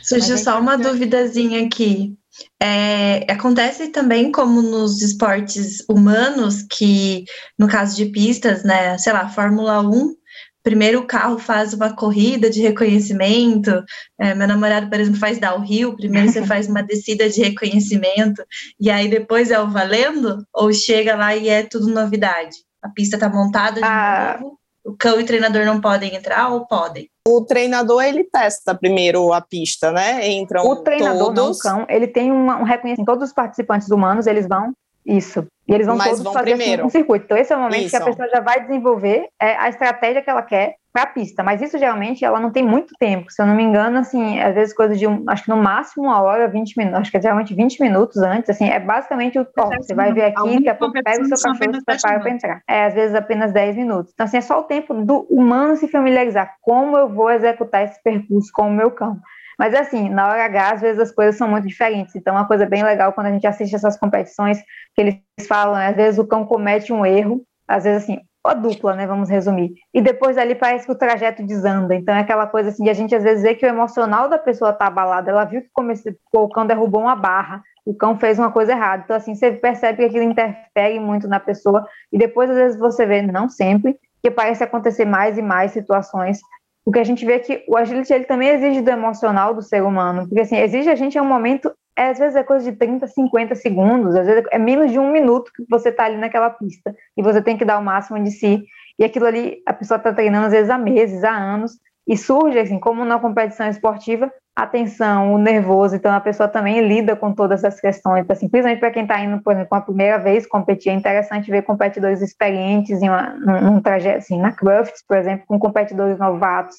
Speaker 6: Surgiu só uma duvidazinha aqui. É, acontece também como nos esportes humanos, que no caso de pistas, né, sei lá, Fórmula 1, primeiro o carro faz uma corrida de reconhecimento, é, meu namorado, por exemplo, faz downhill, primeiro você faz uma descida de reconhecimento, e aí depois é o valendo, ou chega lá e é tudo novidade? A pista está montada de ah, novo? O cão e o treinador não podem entrar ou podem?
Speaker 4: O treinador, ele testa primeiro a pista, né? Entram
Speaker 7: O treinador, não o
Speaker 4: todos,
Speaker 7: cão, ele tem uma- um reconhecimento. Todos os participantes humanos, eles vão. Isso. E eles vão
Speaker 4: Mas
Speaker 7: todos
Speaker 4: vão
Speaker 7: fazer assim,
Speaker 4: primeiro.
Speaker 7: um circuito. Então, esse é o momento que a
Speaker 4: Isso.
Speaker 7: pessoa já vai desenvolver é, a estratégia que ela quer para a pista. Mas isso geralmente ela não tem muito tempo. Se eu não me engano, assim, às vezes coisa de um, acho que no máximo uma hora, 20 minutos, acho que é geralmente 20 minutos antes, assim, é basicamente o ó, você vai ver aqui, daqui a pouco pega o seu cachorro e se
Speaker 5: apenas 10
Speaker 7: prepara para entrar. É, às vezes apenas 10 minutos. Então, assim, é só o tempo do humano se familiarizar. Como eu vou executar esse percurso com o meu cão? Mas assim, na hora H, às vezes as coisas são muito diferentes. Então, uma coisa bem legal quando a gente assiste essas competições, que eles falam, às vezes o cão comete um erro, às vezes assim, a dupla, né? Vamos resumir. E depois ali parece que o trajeto desanda. Então é aquela coisa assim, de a gente às vezes vê que o emocional da pessoa tá abalado. Ela viu que comece- o cão derrubou uma barra, o cão fez uma coisa errada. Então, assim, você percebe que aquilo interfere muito na pessoa. E depois, às vezes, você vê, não sempre, que parece acontecer mais e mais situações porque a gente vê que o agility ele também exige do emocional do ser humano, porque assim, exige a gente em um momento, é, às vezes é coisa de 30, 50 segundos, às vezes é menos de um minuto que você está ali naquela pista, e você tem que dar o máximo de si, e aquilo ali, a pessoa está treinando às vezes há meses, há anos, e surge, assim, como na competição esportiva, a tensão, o nervoso, então a pessoa também lida com todas essas questões, assim, principalmente para quem está indo, por exemplo, a primeira vez competir, é interessante ver competidores experientes em uma, trajeto, assim, na Crufts, por exemplo, com competidores novatos,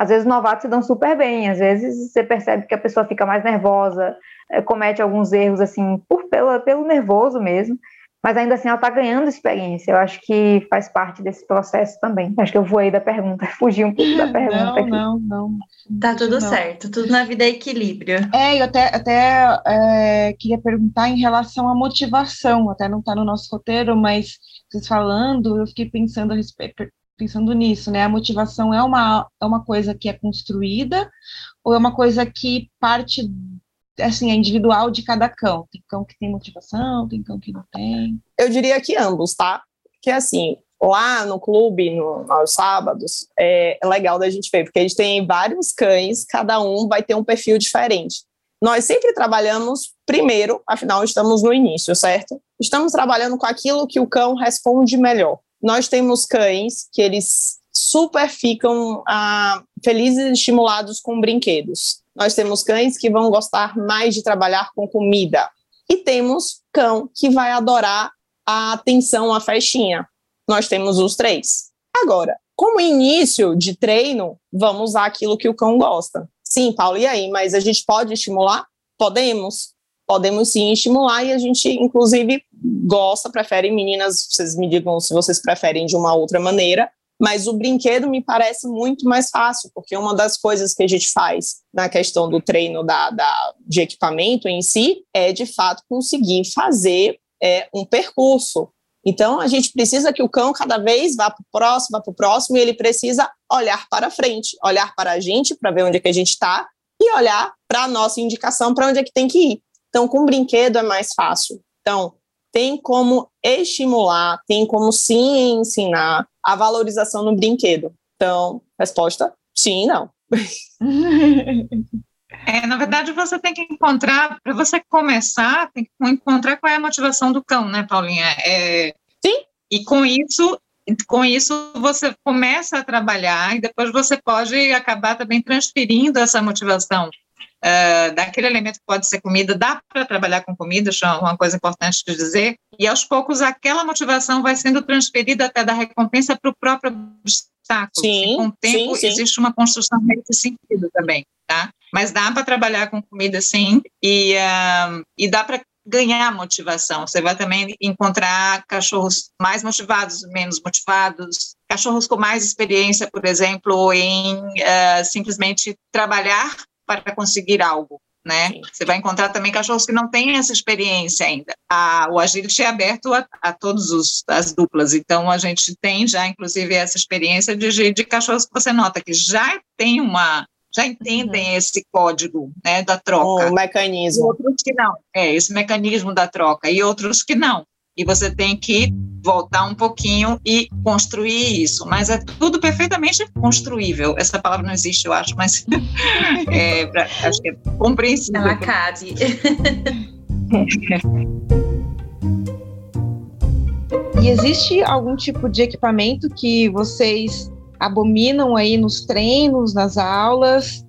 Speaker 7: às vezes os novatos se dão super bem, às vezes você percebe que a pessoa fica mais nervosa, eh, comete alguns erros, assim, por, pela, pelo nervoso mesmo, mas ainda assim ela está ganhando experiência, eu acho que faz parte desse processo também, acho que eu voei da pergunta, fugi um pouco da pergunta
Speaker 3: Não,
Speaker 7: aqui.
Speaker 3: não, não.
Speaker 6: Tá tudo
Speaker 3: Não.
Speaker 6: certo, tudo na vida é equilíbrio.
Speaker 3: É, eu até, até é, queria perguntar em relação à motivação, até não está no nosso roteiro, mas vocês falando, eu fiquei pensando a respeito, pensando nisso, né? A motivação é uma, é uma coisa que é construída ou é uma coisa que parte, assim, é individual de cada cão? Tem cão que tem motivação, tem cão que não tem.
Speaker 4: Eu diria que ambos, tá? Porque assim, lá no clube, no- aos sábados, é, é legal da gente ver, porque a gente tem vários cães, cada um vai ter um perfil diferente. Nós sempre trabalhamos primeiro, afinal estamos no início, certo? Estamos trabalhando com aquilo que o cão responde melhor. Nós temos cães que eles super ficam ah, felizes e estimulados com brinquedos. Nós temos cães que vão gostar mais de trabalhar com comida. E temos cão que vai adorar a atenção à festinha. Nós temos os três. Agora, como início de treino, vamos usar aquilo que o cão gosta. Sim, Paulo, e aí? Mas a gente pode estimular? Podemos. Podemos sim estimular e a gente, inclusive, gosta, prefere meninas, vocês me digam se vocês preferem de uma outra maneira, mas o brinquedo me parece muito mais fácil, porque uma das coisas que a gente faz na questão do treino da, da- de equipamento em si é, de fato, conseguir fazer é, um percurso. Então, a gente precisa que o cão cada vez vá para o próximo, vá para o próximo, e ele precisa olhar para frente, olhar para a gente, para ver onde é que a gente está, e olhar para a nossa indicação, para onde é que tem que ir. Então, com brinquedo é mais fácil. Então, tem como estimular, tem como sim ensinar a valorização no brinquedo. Então, resposta: sim e não.
Speaker 5: É, na verdade, você tem que encontrar, para você começar, tem que encontrar qual é a motivação do cão, né, Paulinha? É,
Speaker 4: Sim.
Speaker 5: E com isso, com isso você começa a trabalhar e depois você pode acabar também transferindo essa motivação ah, daquele elemento que pode ser comida, dá para trabalhar com comida, é uma coisa importante de dizer, e aos poucos aquela motivação vai sendo transferida até da recompensa para o próprio obstáculo.
Speaker 4: Sim,
Speaker 5: E com o tempo
Speaker 4: sim, sim.
Speaker 5: existe uma construção nesse sentido também, tá? Mas dá para trabalhar com comida sim, e, ah, e dá para ganhar motivação. Você vai também encontrar cachorros mais motivados, menos motivados, cachorros com mais experiência, por exemplo, em ah, simplesmente trabalhar para conseguir algo. Né?
Speaker 4: Sim.
Speaker 5: Você vai encontrar também cachorros que não têm essa experiência ainda. A, o agility é aberto a, a todas as duplas, então a gente tem já, inclusive, essa experiência de, de cachorros que você nota que já tem uma, já entendem esse código né, da troca.
Speaker 4: O
Speaker 5: E
Speaker 4: mecanismo.
Speaker 5: outros que não. É, esse mecanismo da troca. E outros que não. E você tem que voltar um pouquinho e construir isso. Mas é tudo perfeitamente construível. Essa palavra não existe, eu acho, mas é, pra- acho que é compreensível.
Speaker 6: Ela cabe.
Speaker 3: E existe algum tipo de equipamento que vocês abominam aí nos treinos, nas aulas?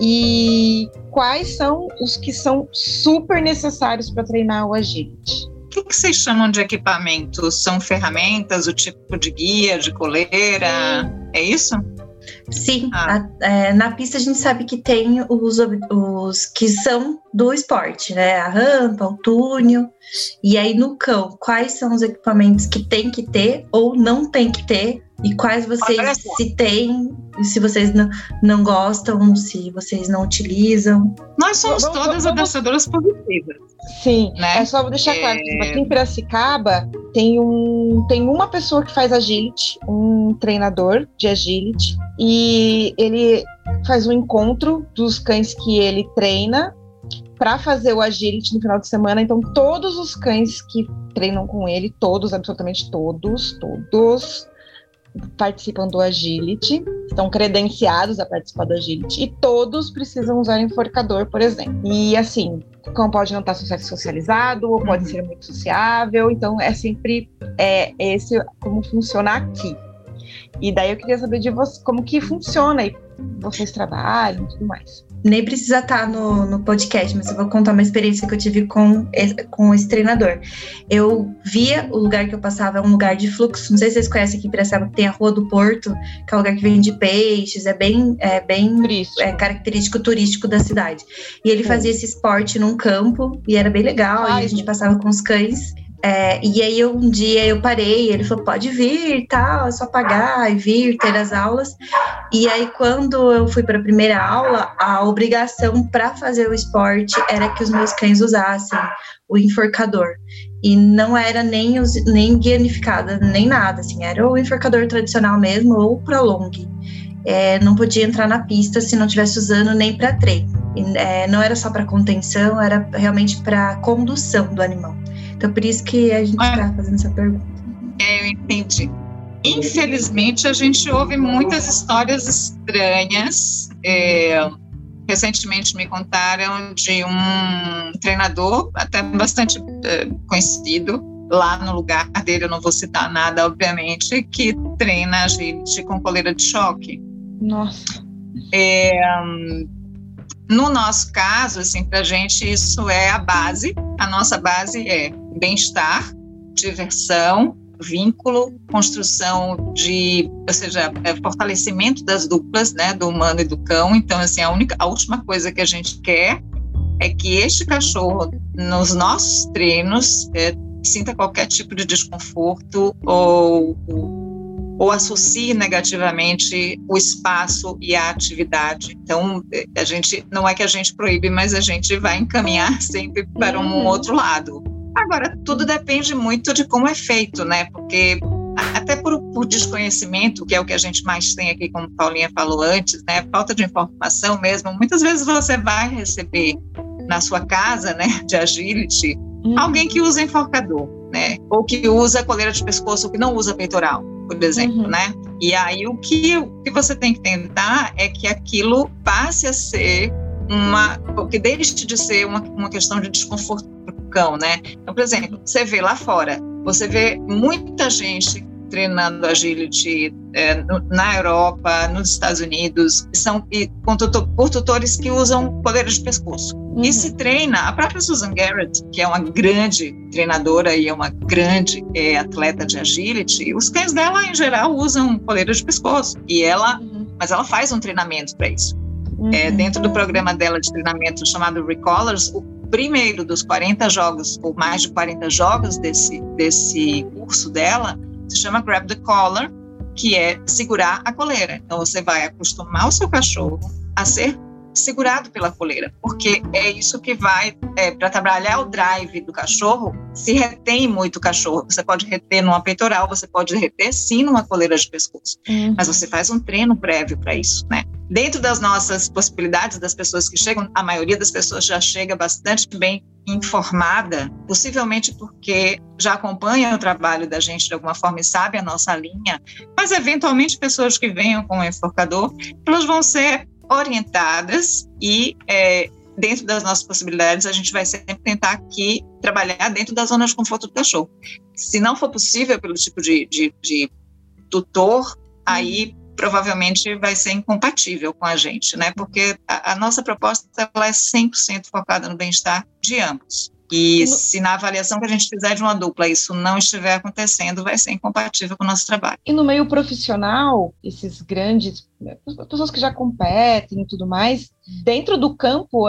Speaker 3: E quais são os que são super necessários para treinar o agility?
Speaker 5: O que, que, vocês chamam de equipamentos? São ferramentas, o tipo de guia, de coleira? É isso?
Speaker 6: Sim, ah. a, é, na pista a gente sabe que tem os, os que são do esporte, né? A rampa, o túnel. E aí no cão, quais são os equipamentos que tem que ter ou não tem que ter? E quais vocês se têm, e se vocês não, não gostam, se vocês não utilizam?
Speaker 5: Nós somos vamos, todas vamos, positivas.
Speaker 3: Sim, né? é só vou deixar claro que é. aqui em Piracicaba tem, um, tem uma pessoa que faz agility, um treinador de agility, e ele faz um encontro dos cães que ele treina para fazer o agility no final de semana. Então, todos os cães que treinam com ele, todos, absolutamente todos, todos, participam do agility, estão credenciados a participar do agility, e todos precisam usar enforcador, por exemplo. E assim, o cão pode não estar socializado, ou pode uhum. ser muito sociável, então é sempre é, esse como funciona aqui. E daí eu queria saber de você como que funciona e vocês trabalham e tudo mais
Speaker 6: nem precisa estar no, no podcast, mas eu vou contar uma experiência que eu tive com esse, com esse treinador. Eu via o lugar que eu passava, é um lugar de fluxo. Não sei se vocês conhecem aqui em Piracicaba, tem a Rua do Porto, que é um lugar que vende peixes, é bem, é bem turístico. É, característico turístico da cidade. E ele fazia esse esporte num campo, e era bem legal, Ai, e a gente passava com os cães. É, e aí um dia eu parei, ele falou, pode vir, tal, é só pagar e vir, ter as aulas. E aí quando eu fui para a primeira aula, a obrigação para fazer o esporte era que os meus cães usassem o enforcador. E não era nem, nem guianificada, nem nada, assim, era o enforcador tradicional mesmo ou o prolong. É, não podia entrar na pista se não estivesse usando nem para treino. É, não era só para contenção, era realmente para condução do animal. Então, por isso que a gente está fazendo essa pergunta.
Speaker 5: É, eu entendi. Infelizmente, a gente ouve muitas histórias estranhas. É, recentemente me contaram de um treinador, até bastante é, conhecido, lá no lugar dele, eu não vou citar nada, obviamente, que treina a gente com coleira de choque.
Speaker 3: Nossa.
Speaker 5: É, no nosso caso, assim, para a gente isso é a base. A nossa base é bem-estar, diversão, vínculo, construção de, ou seja, é, fortalecimento das duplas, né, do humano e do cão. Então, assim, a única, a última coisa que a gente quer é que este cachorro, nos nossos treinos, é, sinta qualquer tipo de desconforto ou, ou ou associe negativamente o espaço e a atividade. Então, a gente não é que a gente proíbe, mas a gente vai encaminhar sempre para um outro lado. Agora, tudo depende muito de como é feito, né? Porque até por, por, desconhecimento, que é o que a gente mais tem aqui, como Paulinha falou antes, né? Falta de informação mesmo. Muitas vezes você vai receber na sua casa, né, de agility, uhum. alguém que usa enforcador, né? Ou que usa coleira de pescoço, ou que não usa peitoral por exemplo, uhum. né? E aí o que, o que você tem que tentar é que aquilo passe a ser uma, que deixe de ser uma, uma questão de desconforto para o cão, né? Então, por exemplo, você vê lá fora, você vê muita gente treinando agility é, no, na Europa, nos Estados Unidos, são e, com tutor, por tutores que usam coleira de pescoço. Uhum. E se treina, a própria Susan Garrett, que é uma grande treinadora e é uma grande é, atleta de agility, os cães dela, em geral, usam coleira de pescoço. E ela, uhum. mas ela faz um treinamento para isso. Uhum. É, dentro do programa dela de treinamento chamado Recallers, o primeiro dos 40 jogos, ou mais de 40 jogos desse, desse curso dela, se chama Grab the Collar, que é segurar a coleira. Então você vai acostumar o seu cachorro a ser segurado pela coleira, porque é isso que vai é, para trabalhar o drive do cachorro. Se retém muito o cachorro, você pode reter numa peitoral, você pode reter sim numa coleira de pescoço, uhum. mas você faz um treino prévio para isso, né? Dentro das nossas possibilidades, das pessoas que chegam, a maioria das pessoas já chega bastante bem informada, possivelmente porque já acompanha o trabalho da gente de alguma forma e sabe a nossa linha, mas eventualmente pessoas que venham com o enforcador, elas vão ser orientadas e é, dentro das nossas possibilidades a gente vai sempre tentar aqui trabalhar dentro da zona de conforto do cachorro. Se não for possível pelo tipo de, de, de tutor, aí provavelmente vai ser incompatível com a gente, né? Porque a, a nossa proposta ela é 100% focada no bem-estar de ambos. E se na avaliação que a gente fizer de uma dupla isso não estiver acontecendo, vai ser incompatível com o nosso trabalho.
Speaker 3: E no meio profissional, esses grandes pessoas que já competem e tudo mais, dentro do campo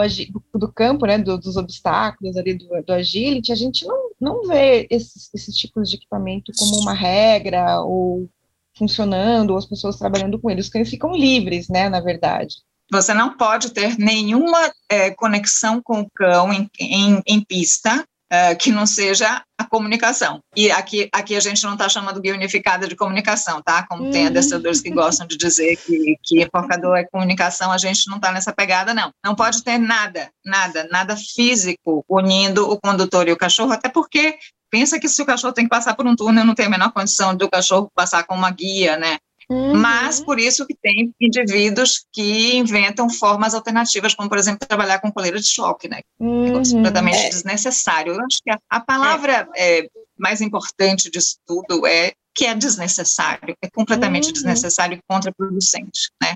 Speaker 3: do, do campo, né, do, dos obstáculos ali do, do, agility, a gente não, não vê esses, esses tipos de equipamento como uma regra ou funcionando, ou as pessoas trabalhando com eles. Os cães ficam livres, né, na verdade.
Speaker 5: Você não pode ter nenhuma é, conexão com o cão em, em, em pista é, que não seja a comunicação. E aqui, aqui a gente não está chamando guia unificada de comunicação, tá? Como uhum. tem adestradores que gostam de dizer que, que é comunicação, a gente não está nessa pegada, não. Não pode ter nada, nada, nada físico unindo o condutor e o cachorro, até porque pensa que se o cachorro tem que passar por um túnel, não tem a menor condição do cachorro passar com uma guia, né? Uhum. Mas por isso que tem indivíduos que inventam formas alternativas, como por exemplo trabalhar com coleira de choque, né? Uhum. É completamente é. desnecessário. Eu acho que a, a palavra é. É, mais importante disso tudo é que é desnecessário, é completamente uhum. desnecessário e contraproducente, né?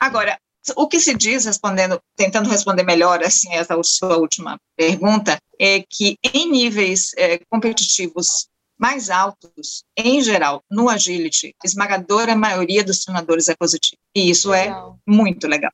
Speaker 5: Agora, o que se diz, respondendo, tentando responder melhor assim essa sua última pergunta, é que em níveis é, competitivos mais altos, em geral, no agility, esmagadora maioria dos treinadores é positivo. E isso é legal. é muito legal.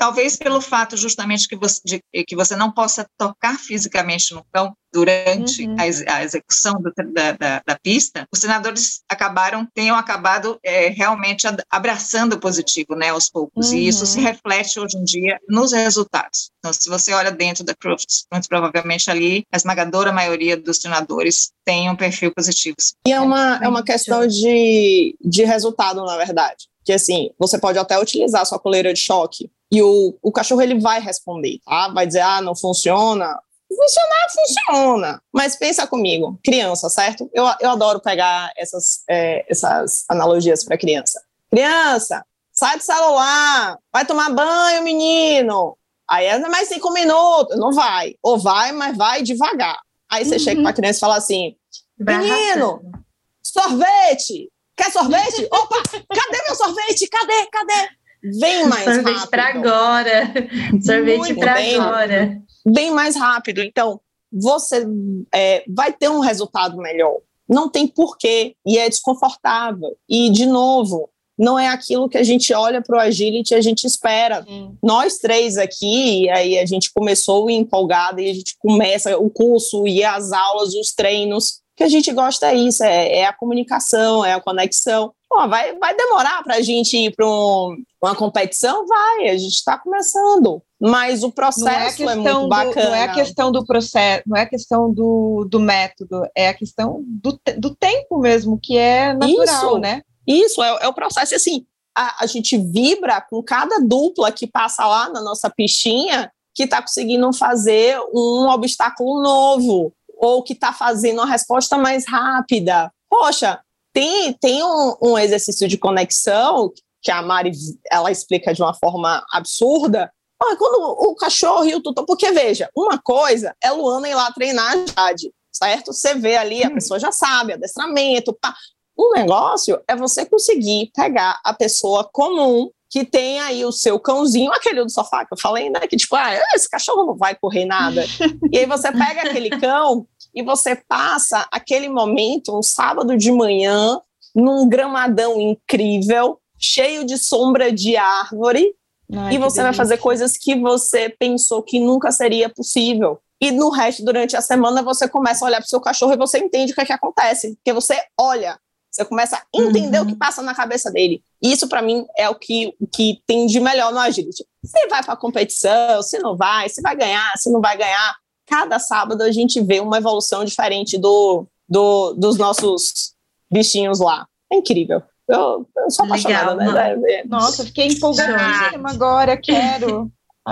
Speaker 5: Talvez pelo fato justamente que você, de, que você não possa tocar fisicamente no cão durante uhum. a, a, execução do, da, da, da, pista, os treinadores acabaram, tenham acabado é, realmente abraçando o positivo, né, aos poucos, uhum. e isso se uhum. reflete hoje em dia nos resultados. Então, se você olha dentro da Crofts, muito provavelmente ali, a esmagadora maioria dos treinadores tem um perfil positivo.
Speaker 4: E é uma, é uma questão de, de resultado, na verdade. Que assim, você pode até utilizar sua coleira de choque e o, o cachorro ele vai responder, tá? Vai dizer, ah, não funciona. Funcionar, funciona. Mas pensa comigo, criança, certo? Eu, eu adoro pegar essas, é, essas analogias para criança. Criança, sai do celular, vai tomar banho, menino. Aí é mais cinco minutos, não vai. Ou vai, mas vai devagar. Aí você uhum. chega para a criança e fala assim: menino, sorvete, quer sorvete? Opa, cadê meu sorvete? Cadê? Cadê? Vem mais
Speaker 6: sorvete
Speaker 4: rápido.
Speaker 6: para agora. Sorvete para agora.
Speaker 4: Bem mais rápido. Então, você é, vai ter um resultado melhor. Não tem porquê. E é desconfortável. E, de novo, não é aquilo que a gente olha para o agility e a gente espera. Nós três aqui, aí a gente começou empolgada e a gente começa o curso e as aulas, os treinos. Que a gente gosta é isso, é, é a comunicação, é a conexão. Pô, vai, vai demorar para a gente ir para um, uma competição? Vai, a gente está começando. Mas o processo é, é, muito bacana.
Speaker 3: Do, não é a questão do processo, não é a questão do, do método, é a questão do, do tempo mesmo, que é natural,
Speaker 4: isso,
Speaker 3: né?
Speaker 4: Isso, é, é o processo. Assim, a, a gente vibra com cada dupla que passa lá na nossa pistinha que está conseguindo fazer um obstáculo novo ou que está fazendo uma resposta mais rápida. Poxa, tem, tem um, um, exercício de conexão que a Mari ela explica de uma forma absurda. Ah, quando o cachorro e o tutor, porque veja, uma coisa é Luana ir lá treinar a Jade, certo? Você vê ali, a hum. pessoa já sabe, adestramento, pá. Um negócio é você conseguir pegar a pessoa comum que tem aí o seu cãozinho, aquele do sofá que eu falei, né? Que tipo, ah, esse cachorro não vai correr nada. e aí você pega aquele cão e você passa aquele momento, um sábado de manhã, num gramadão incrível, cheio de sombra de árvore, Ai, e você vai fazer coisas que você pensou que nunca seria possível. E no resto, durante a semana, você começa a olhar para o seu cachorro e você entende o que é que acontece. Porque você olha, você começa a entender uhum. o que passa na cabeça dele. E isso, para mim, é o que, o que tem de melhor no agility. Se vai para a competição, se não vai, se vai ganhar, se não vai ganhar cada sábado a gente vê uma evolução diferente do, do dos nossos bichinhos lá. É incrível. Eu, eu sou apaixonada, Legal,
Speaker 3: né? É, Nossa, fiquei empolgadíssima agora, quero.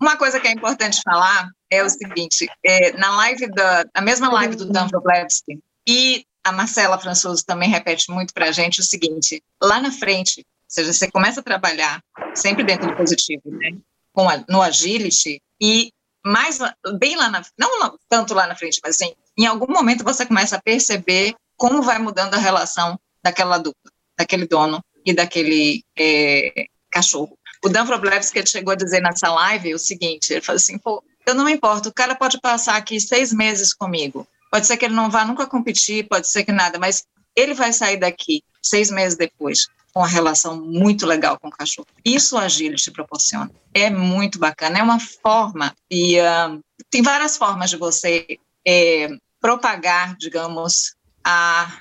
Speaker 5: Uma coisa que é importante falar é o seguinte: é, na live da, a mesma live do Dan Wroblewski, e a Marcela Françoso também repete muito para a gente o seguinte: lá na frente, ou seja, você começa a trabalhar sempre dentro do positivo, né? com a, no agility e mais bem lá na não tanto lá na frente, mas assim, em algum momento você começa a perceber como vai mudando a relação daquela dupla, daquele dono e daquele é, cachorro. O Dan Wroblewski chegou a dizer nessa live o seguinte, ele falou assim, pô, eu não me importo, o cara pode passar aqui seis meses comigo, pode ser que ele não vá nunca competir, pode ser que nada, mas ele vai sair daqui seis meses depois com uma relação muito legal com o cachorro. Isso a Agility proporciona. É muito bacana, é uma forma, e uh, tem várias formas de você é, propagar, digamos, a,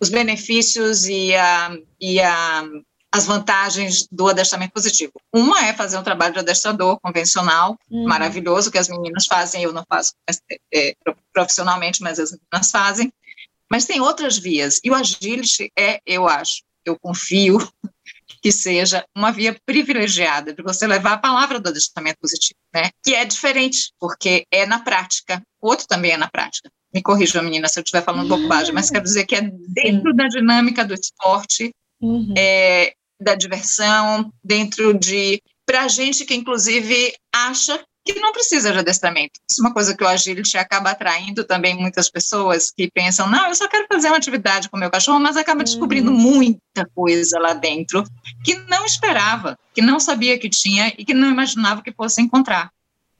Speaker 5: os benefícios e, a, e a, as vantagens do adestramento positivo. Uma é fazer um trabalho de adestrador convencional, uhum. maravilhoso, que as meninas fazem, eu não faço é, profissionalmente, mas as meninas fazem. Mas tem outras vias, e o Agility é, eu acho, eu confio que seja uma via privilegiada de você levar a palavra do adestramento positivo, né? Que é diferente, porque é na prática. O outro também é na prática. Me corrija, menina, se eu estiver falando bobagem, mas quero dizer que é dentro da dinâmica do esporte, uhum. é, da diversão, dentro de. Para gente que, inclusive, acha que não precisa de adestramento. Isso é uma coisa que o Agility acaba atraindo também muitas pessoas que pensam, não, eu só quero fazer uma atividade com meu cachorro, mas acaba descobrindo uhum. muita coisa lá dentro que não esperava, que não sabia que tinha e que não imaginava que fosse encontrar.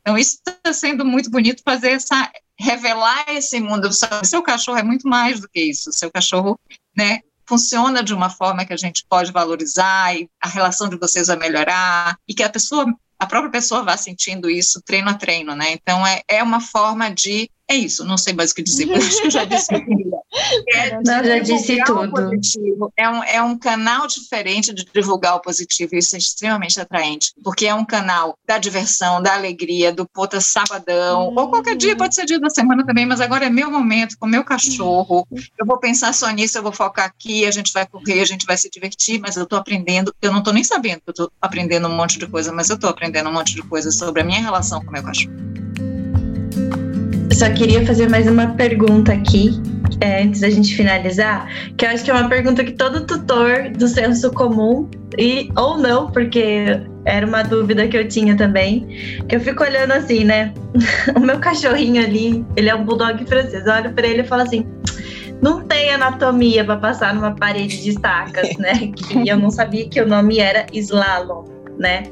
Speaker 5: Então, isso está sendo muito bonito fazer essa, revelar esse mundo. Seu cachorro é muito mais do que isso. Seu cachorro, né, funciona de uma forma que a gente pode valorizar e a relação de vocês vai melhorar e que a pessoa a própria pessoa vá sentindo isso treino a treino, né? Então é, é uma forma de é isso, não sei mais o que dizer, acho que eu já disse
Speaker 6: é não, já disse tudo.
Speaker 5: Positivo. É um, é um canal diferente de divulgar o positivo, isso é extremamente atraente, porque é um canal da diversão, da alegria, do puta sabadão, ou qualquer dia, uhum. pode ser dia da semana também, mas agora é meu momento com meu cachorro, eu vou pensar só nisso, eu vou focar aqui, a gente vai correr, a gente vai se divertir, mas eu estou aprendendo, eu não estou nem sabendo que eu estou aprendendo um monte de coisa, mas eu estou aprendendo um monte de coisa sobre a minha relação com meu cachorro
Speaker 6: só queria fazer mais uma pergunta aqui, é, antes da gente finalizar, que eu acho que é uma pergunta que todo tutor do senso comum, e ou não, porque era uma dúvida que eu tinha também, que eu fico olhando assim, né? o meu cachorrinho ali, ele é um bulldog francês, eu olho para ele e falo assim, não tem anatomia para passar numa parede de estacas, né? Que eu não sabia que o nome era slalom né?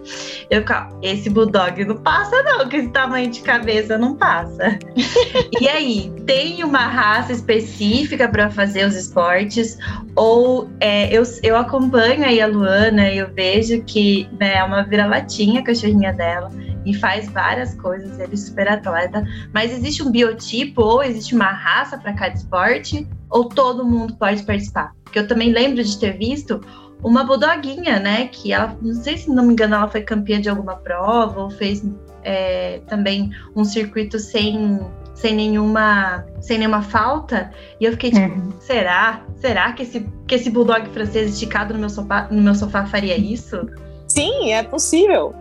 Speaker 6: Eu esse bulldog não passa não, que esse tamanho de cabeça não passa. e aí, tem uma raça específica para fazer os esportes? Ou é, eu, eu acompanho aí a Luana e eu vejo que né, é uma vira-latinha a cachorrinha dela e faz várias coisas, ele é super atleta. Mas existe um biotipo ou existe uma raça para cada esporte? Ou todo mundo pode participar? Porque eu também lembro de ter visto uma bulldoguinha, né? Que ela, não sei se não me engano, ela foi campeã de alguma prova ou fez é, também um circuito sem, sem nenhuma sem nenhuma falta. E eu fiquei tipo, uhum. será? Será que esse, que esse bulldog francês esticado no meu sofá, no meu sofá faria isso?
Speaker 4: Sim, é possível.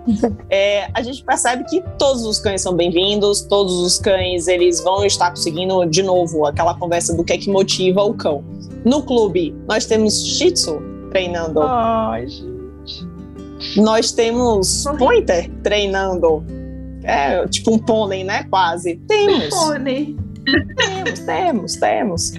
Speaker 4: É, a gente percebe que todos os cães são bem-vindos, todos os cães eles vão estar conseguindo de novo aquela conversa do que é que motiva o cão. No clube, nós temos Shih Tzu, treinando.
Speaker 3: Ai, gente.
Speaker 4: Nós temos Pointer treinando. É tipo um pônei, né? Quase. Temos.
Speaker 6: Pônei.
Speaker 4: Temos, temos, temos.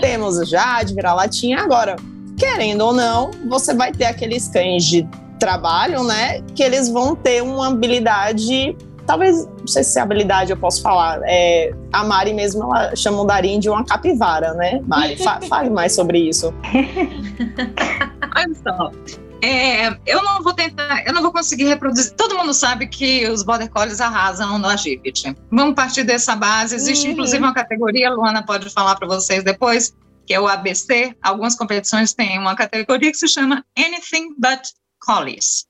Speaker 4: Temos o Jade, vira-latinha. Agora, querendo ou não, você vai ter aqueles cães de trabalho, né? Que eles vão ter uma habilidade talvez, não sei se é habilidade eu posso falar, é, a Mari mesmo, ela chama o Darim de uma capivara, né? Mari, fa fale mais sobre isso.
Speaker 5: Olha só, é, eu não vou tentar, eu não vou conseguir reproduzir. Todo mundo sabe que os border collies arrasam no agility. Vamos partir dessa base. Existe uhum. inclusive uma categoria, a Luana pode falar para vocês depois, que é o ABC. Algumas competições têm uma categoria que se chama Anything But Collies.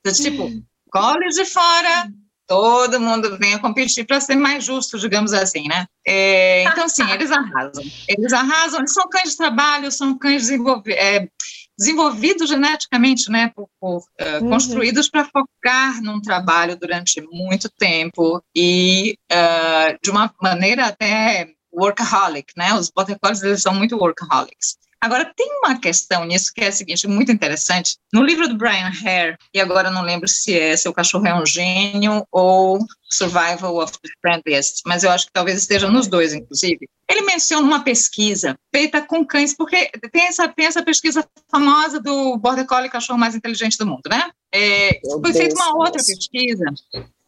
Speaker 5: Então, tipo, uhum. collies de fora, todo mundo venha competir para ser mais justo, digamos assim, né? É, então, sim, eles arrasam. Eles arrasam, eles são cães de trabalho, são cães desenvolvi é, desenvolvidos geneticamente, né, por, por é, uhum. construídos para focar num trabalho durante muito tempo e uh, de uma maneira até workaholic, né? Os border collies eles são muito workaholics. Agora, tem uma questão nisso que é a seguinte, muito interessante. No livro do Brian Hare, e agora não lembro se é Seu Cachorro é um Gênio ou Survival of the Friendliest, mas eu acho que talvez esteja nos dois, inclusive. Ele menciona uma pesquisa feita com cães, porque tem essa, tem essa pesquisa famosa do Border Collie, cachorro mais inteligente do mundo, né? É, foi feita uma outra pesquisa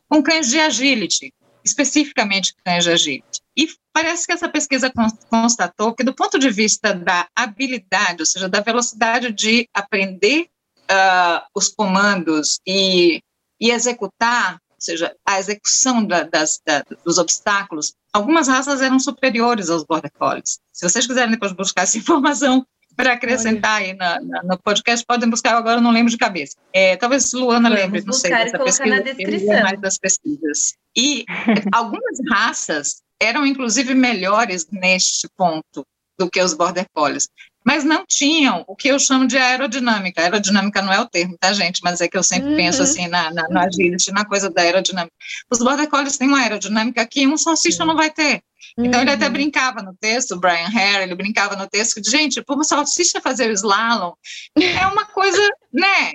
Speaker 5: com cães de agility, especificamente cães de agility. Parece que essa pesquisa constatou que, do ponto de vista da habilidade, ou seja, da velocidade de aprender uh, os comandos e, e executar, ou seja, a execução da, das, da, dos obstáculos, algumas raças eram superiores aos border collies. Se vocês quiserem depois buscar essa informação, para acrescentar aí na, na, no podcast, podem buscar, agora eu não lembro de cabeça. É, talvez Luana Vamos lembre, não sei, dessa pesquisa, mais das pesquisas. E algumas raças eram inclusive melhores neste ponto do que os border collies, mas não tinham o que eu chamo de aerodinâmica. Aerodinâmica não é o termo, tá, gente? Mas é que eu sempre uhum. penso assim na, na, no agility, na coisa da aerodinâmica. Os border collies têm uma aerodinâmica que um salsicha uhum. não vai ter. Então ele até uhum. brincava no texto, o Brian Hare, ele brincava no texto de gente, por uma salsicha fazer o slamom é uma coisa, né?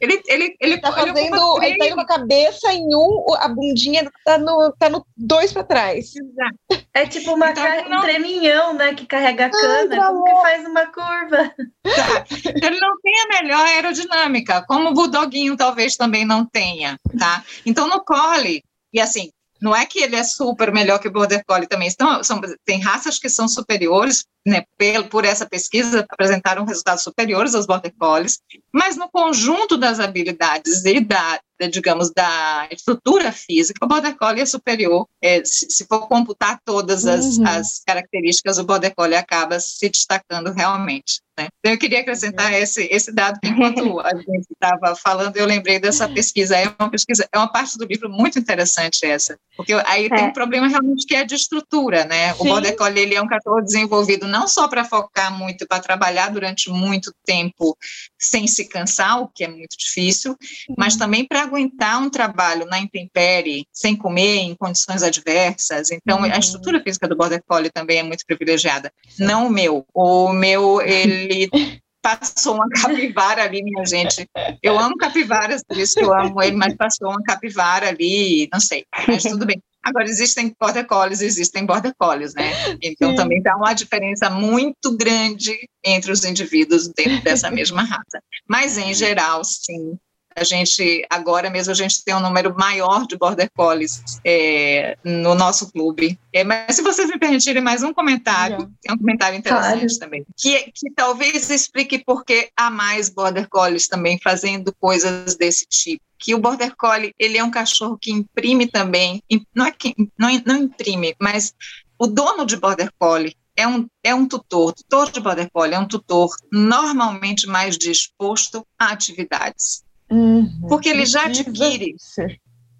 Speaker 5: Ele, ele, ele
Speaker 3: tá fazendo, ele, ele tá indo com a cabeça em um, a bundinha tá no, tá no dois para trás.
Speaker 6: Exato. É tipo uma então, não... um treminhão, né, que carrega a cana, Ai, como que faz uma curva.
Speaker 5: Tá. Então, ele não tem a melhor aerodinâmica, como o bulldoguinho talvez também não tenha, tá? Então no cole, e assim, não é que ele é super melhor que o Border Collie também. Então, são, tem raças que são superiores, né, por, por essa pesquisa, apresentaram resultados superiores aos Border Collies, mas no conjunto das habilidades e da, digamos, da estrutura física, o Border Collie é superior. É, se, se, for computar todas as, uhum. as características, o Border Collie acaba se destacando realmente. Né? Então, eu queria acrescentar uhum. esse, esse dado que, enquanto a gente estava falando, eu lembrei dessa pesquisa. É uma pesquisa, é uma parte do livro muito interessante essa, porque aí é. tem um problema realmente que é de estrutura, né? Sim. O Border Collie, ele é um cachorro desenvolvido não só para focar muito, para trabalhar durante muito tempo sem se cansar, o que é muito difícil, mas também para aguentar um trabalho na intempérie, sem comer, em condições adversas. Então, uhum. a estrutura física do Border Collie também é muito privilegiada. Não o meu. O meu, ele passou uma capivara ali, minha gente. Eu amo capivaras, por isso que eu amo ele, mas passou uma capivara ali, não sei, mas tudo bem. Agora, existem border collies, existem border collies, né? Então, Sim. também dá uma diferença muito grande entre os indivíduos dentro dessa mesma raça. Mas, em geral, sim, a gente, agora mesmo, a gente tem um número maior de border collies é, no nosso clube. É, mas se vocês me permitirem mais um comentário, é um comentário interessante claro. também, que, que talvez explique por que há mais border collies também fazendo coisas desse tipo que o border collie ele é um cachorro que imprime também, não é que não, não imprime, mas o dono de border collie é um, é um tutor, tutor de border collie é um tutor normalmente mais disposto a atividades. Uhum. Porque ele já adquire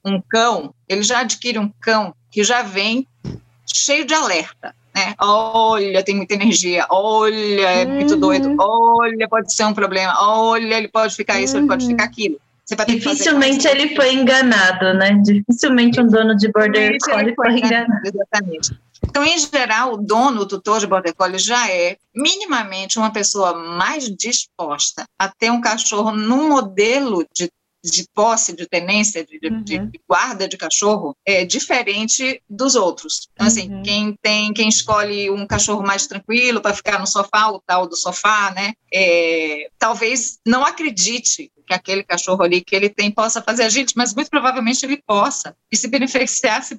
Speaker 5: um cão, ele já adquire um cão que já vem cheio de alerta. Né? Olha, tem muita energia, olha, é muito uhum. doido, olha, pode ser um problema, olha, ele pode ficar isso, uhum. ele pode ficar aquilo.
Speaker 6: Dificilmente ele foi enganado, né? Dificilmente um dono de border collie foi enganado.
Speaker 5: Exatamente. Então, em geral, o dono, o tutor de border collie já é minimamente uma pessoa mais disposta a ter um cachorro num modelo de de posse, de tenência, de, uhum. de, guarda de cachorro é diferente dos outros. Então, assim, uhum. quem tem, quem escolhe um cachorro mais tranquilo para ficar no sofá, o tal do sofá, né? É, talvez não acredite que aquele cachorro ali que ele tem possa fazer a gente, mas muito provavelmente ele possa e se beneficiasse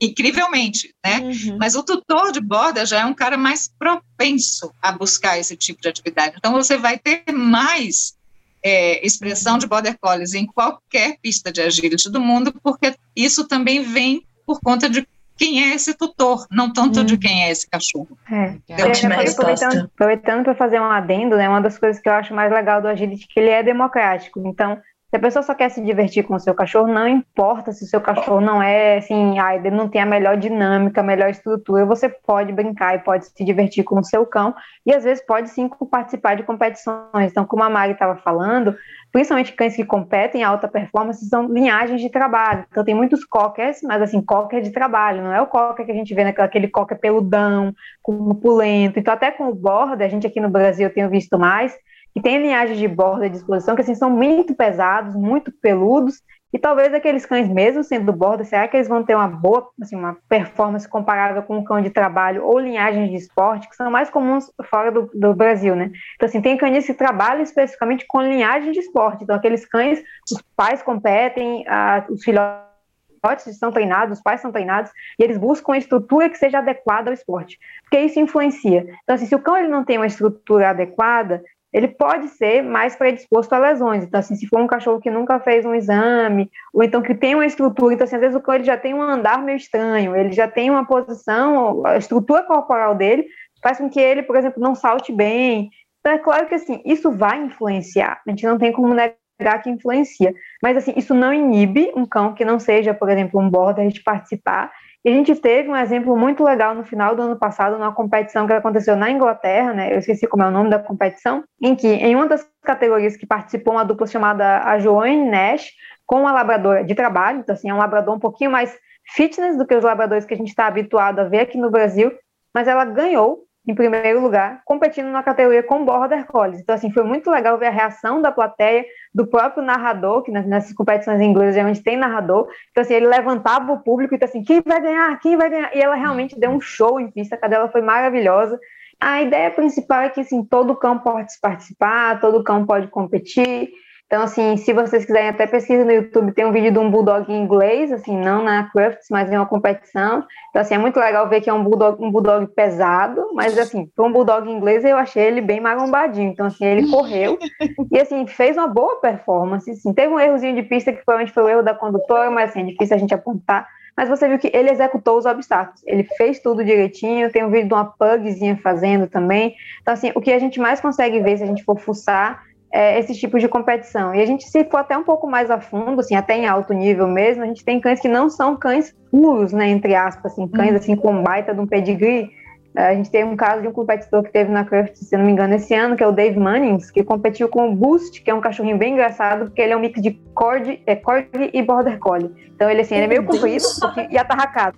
Speaker 5: incrivelmente, né? Uhum. Mas o tutor de borda já é um cara mais propenso a buscar esse tipo de atividade. Então você vai ter mais é, expressão de border collies em qualquer pista de agility do mundo, porque isso também vem por conta de quem é esse tutor, não tanto hum. de quem é esse cachorro. É.
Speaker 7: Eu, aproveitando, aproveitando para fazer um adendo, né, uma das coisas que eu acho mais legal do agility é que ele é democrático. Então, Se a pessoa só quer se divertir com o seu cachorro, não importa se o seu cachorro não é assim, ah, ele não tem a melhor dinâmica, a melhor estrutura, você pode brincar e pode se divertir com o seu cão e às vezes pode sim participar de competições. Então, como a Mari estava falando, principalmente cães que competem em alta performance são linhagens de trabalho. Então tem muitos cockers, mas assim, cocker de trabalho, não é o cocker que a gente vê naquele cocker peludão, com pulento. Então até com o border, a gente aqui no Brasil tenho visto mais, que tem linhagens de borda de exposição que assim são muito pesados, muito peludos, e talvez aqueles cães, mesmo sendo borda, será que eles vão ter uma boa, assim, uma performance comparável com um cão de trabalho ou linhagens de esporte, que são mais comuns fora do, do Brasil, né? Então, assim, tem cães que trabalham especificamente com linhagem de esporte. Então, aqueles cães, os pais competem, os filhotes estão treinados, os pais são treinados, e eles buscam uma estrutura que seja adequada ao esporte, porque isso influencia. Então, assim, se o cão ele não tem uma estrutura adequada, ele pode ser mais predisposto a lesões. Então, assim, se for um cachorro que nunca fez um exame, ou então que tem uma estrutura, então, assim, às vezes o cão ele já tem um andar meio estranho, ele já tem uma posição, a estrutura corporal dele faz com que ele, por exemplo, não salte bem. Então, é claro que, assim, isso vai influenciar. A gente não tem como negar que influencia. Mas, assim, isso não inibe um cão que não seja, por exemplo, um border de participar e a gente teve um exemplo muito legal no final do ano passado, numa competição que aconteceu na Inglaterra, né? Eu esqueci como é o nome da competição, em que, em uma das categorias que participou, uma dupla chamada a Joanne Nash, com uma labradora de trabalho, então, assim, é um labrador um pouquinho mais fitness do que os labradores que a gente está habituado a ver aqui no Brasil, mas ela ganhou em primeiro lugar, competindo na categoria com Border Collies. Então, assim, foi muito legal ver a reação da plateia, do próprio narrador, que nessas competições inglês geralmente tem narrador. Então, assim, ele levantava o público e então, assim, quem vai ganhar? Quem vai ganhar? E ela realmente deu um show em pista, a cadela foi maravilhosa. A ideia principal é que, assim, todo cão pode participar, todo cão pode competir, então, assim, se vocês quiserem até pesquisa no YouTube, tem um vídeo de um bulldog em inglês, assim, não na Crufts, mas em uma competição. Então, assim, é muito legal ver que é um bulldog, um bulldog pesado, mas, assim, para um bulldog inglês, eu achei ele bem marombadinho. Então, assim, ele correu e, assim, fez uma boa performance. Assim, teve um errozinho de pista que provavelmente foi o erro da condutora, mas, assim, é difícil a gente apontar. Mas você viu que ele executou os obstáculos, ele fez tudo direitinho. Tem um vídeo de uma pugzinha fazendo também. Então, assim, o que a gente mais consegue ver se a gente for fuçar é, esse tipo de competição. E a gente, se for até um pouco mais a fundo, assim, até em alto nível mesmo, a gente tem cães que não são cães puros, né, entre aspas, assim, cães uhum. assim com baita de um pedigree, a gente tem um caso de um competidor que teve na Craft, se não me engano, esse ano, que é o Dave Mannings, que competiu com o Boost, que é um cachorrinho bem engraçado, porque ele é um mix de Corgi, é, Corgi e Border Collie. Então ele, assim, ele é meio comprido e atarracado.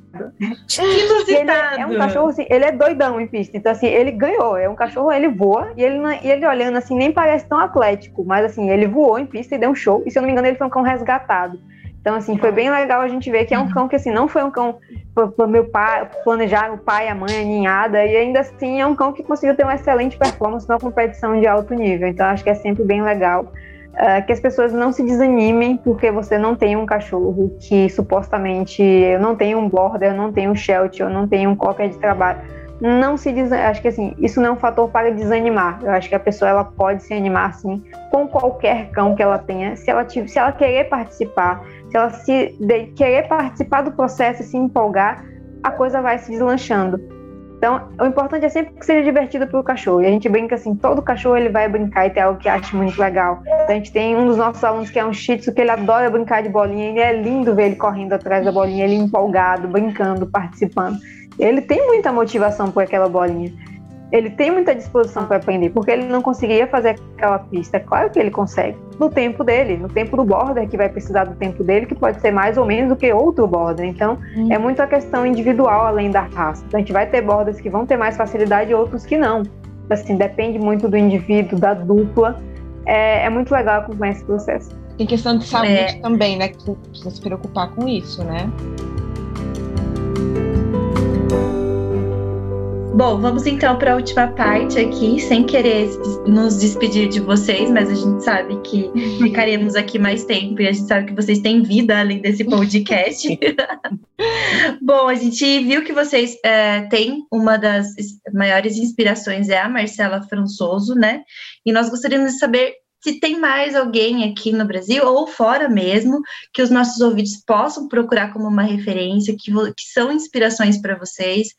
Speaker 6: Que ele
Speaker 7: é, é, um cachorro, assim, ele é doidão em pista. Então, assim, ele ganhou. É um cachorro, ele voa e ele, e ele olhando, assim, nem parece tão atlético, mas, assim, ele voou em pista e deu um show. E, se eu não me engano, ele foi um cão resgatado. Então, assim, foi bem legal a gente ver que é um uhum. cão que, assim, não foi um cão para meu pai, planejar o pai, a mãe, a ninhada, e ainda assim é um cão que conseguiu ter uma excelente performance na competição de alto nível. Então, acho que é sempre bem legal uh, que as pessoas não se desanimem porque você não tem um cachorro que supostamente eu não tenho um border, eu não tenho um shelter, eu não tenho um qualquer de trabalho. Não se des... acho que assim, isso não é um fator para desanimar. Eu acho que a pessoa ela pode se animar sim com qualquer cão que ela tenha, se ela tiver, se ela querer participar, se ela se de, querer participar do processo e se empolgar, a coisa vai se deslanchando. Então, o importante é sempre que seja divertido para o cachorro. E a gente brinca assim, todo cachorro ele vai brincar e tem algo que acha muito legal. Então, a gente tem um dos nossos alunos que é um shih tzu, que ele adora brincar de bolinha. E é lindo ver ele correndo atrás da bolinha, ele empolgado, brincando, participando. Ele tem muita motivação por aquela bolinha ele tem muita disposição para aprender, porque ele não conseguiria fazer aquela pista. Claro que ele consegue, no tempo dele, no tempo do border, que vai precisar do tempo dele, que pode ser mais ou menos do que outro border. Então, hum. é muito a questão individual além da raça. Então, a gente vai ter borders que vão ter mais facilidade e outros que não. Assim, depende muito do indivíduo, da dupla. É, é muito legal acompanhar esse processo.
Speaker 3: Tem questão de saúde é. também, né? Que precisa se preocupar com isso, né?
Speaker 6: Bom, vamos então para a última parte aqui, sem querer nos despedir de vocês, mas a gente sabe que ficaremos aqui mais tempo e a gente sabe que vocês têm vida além desse podcast. Bom, a gente viu que vocês é, têm uma das maiores inspirações é a Marcela Françoso, né? E nós gostaríamos de saber se tem mais alguém aqui no Brasil ou fora mesmo que os nossos ouvintes possam procurar como uma referência, que, que são inspirações para vocês,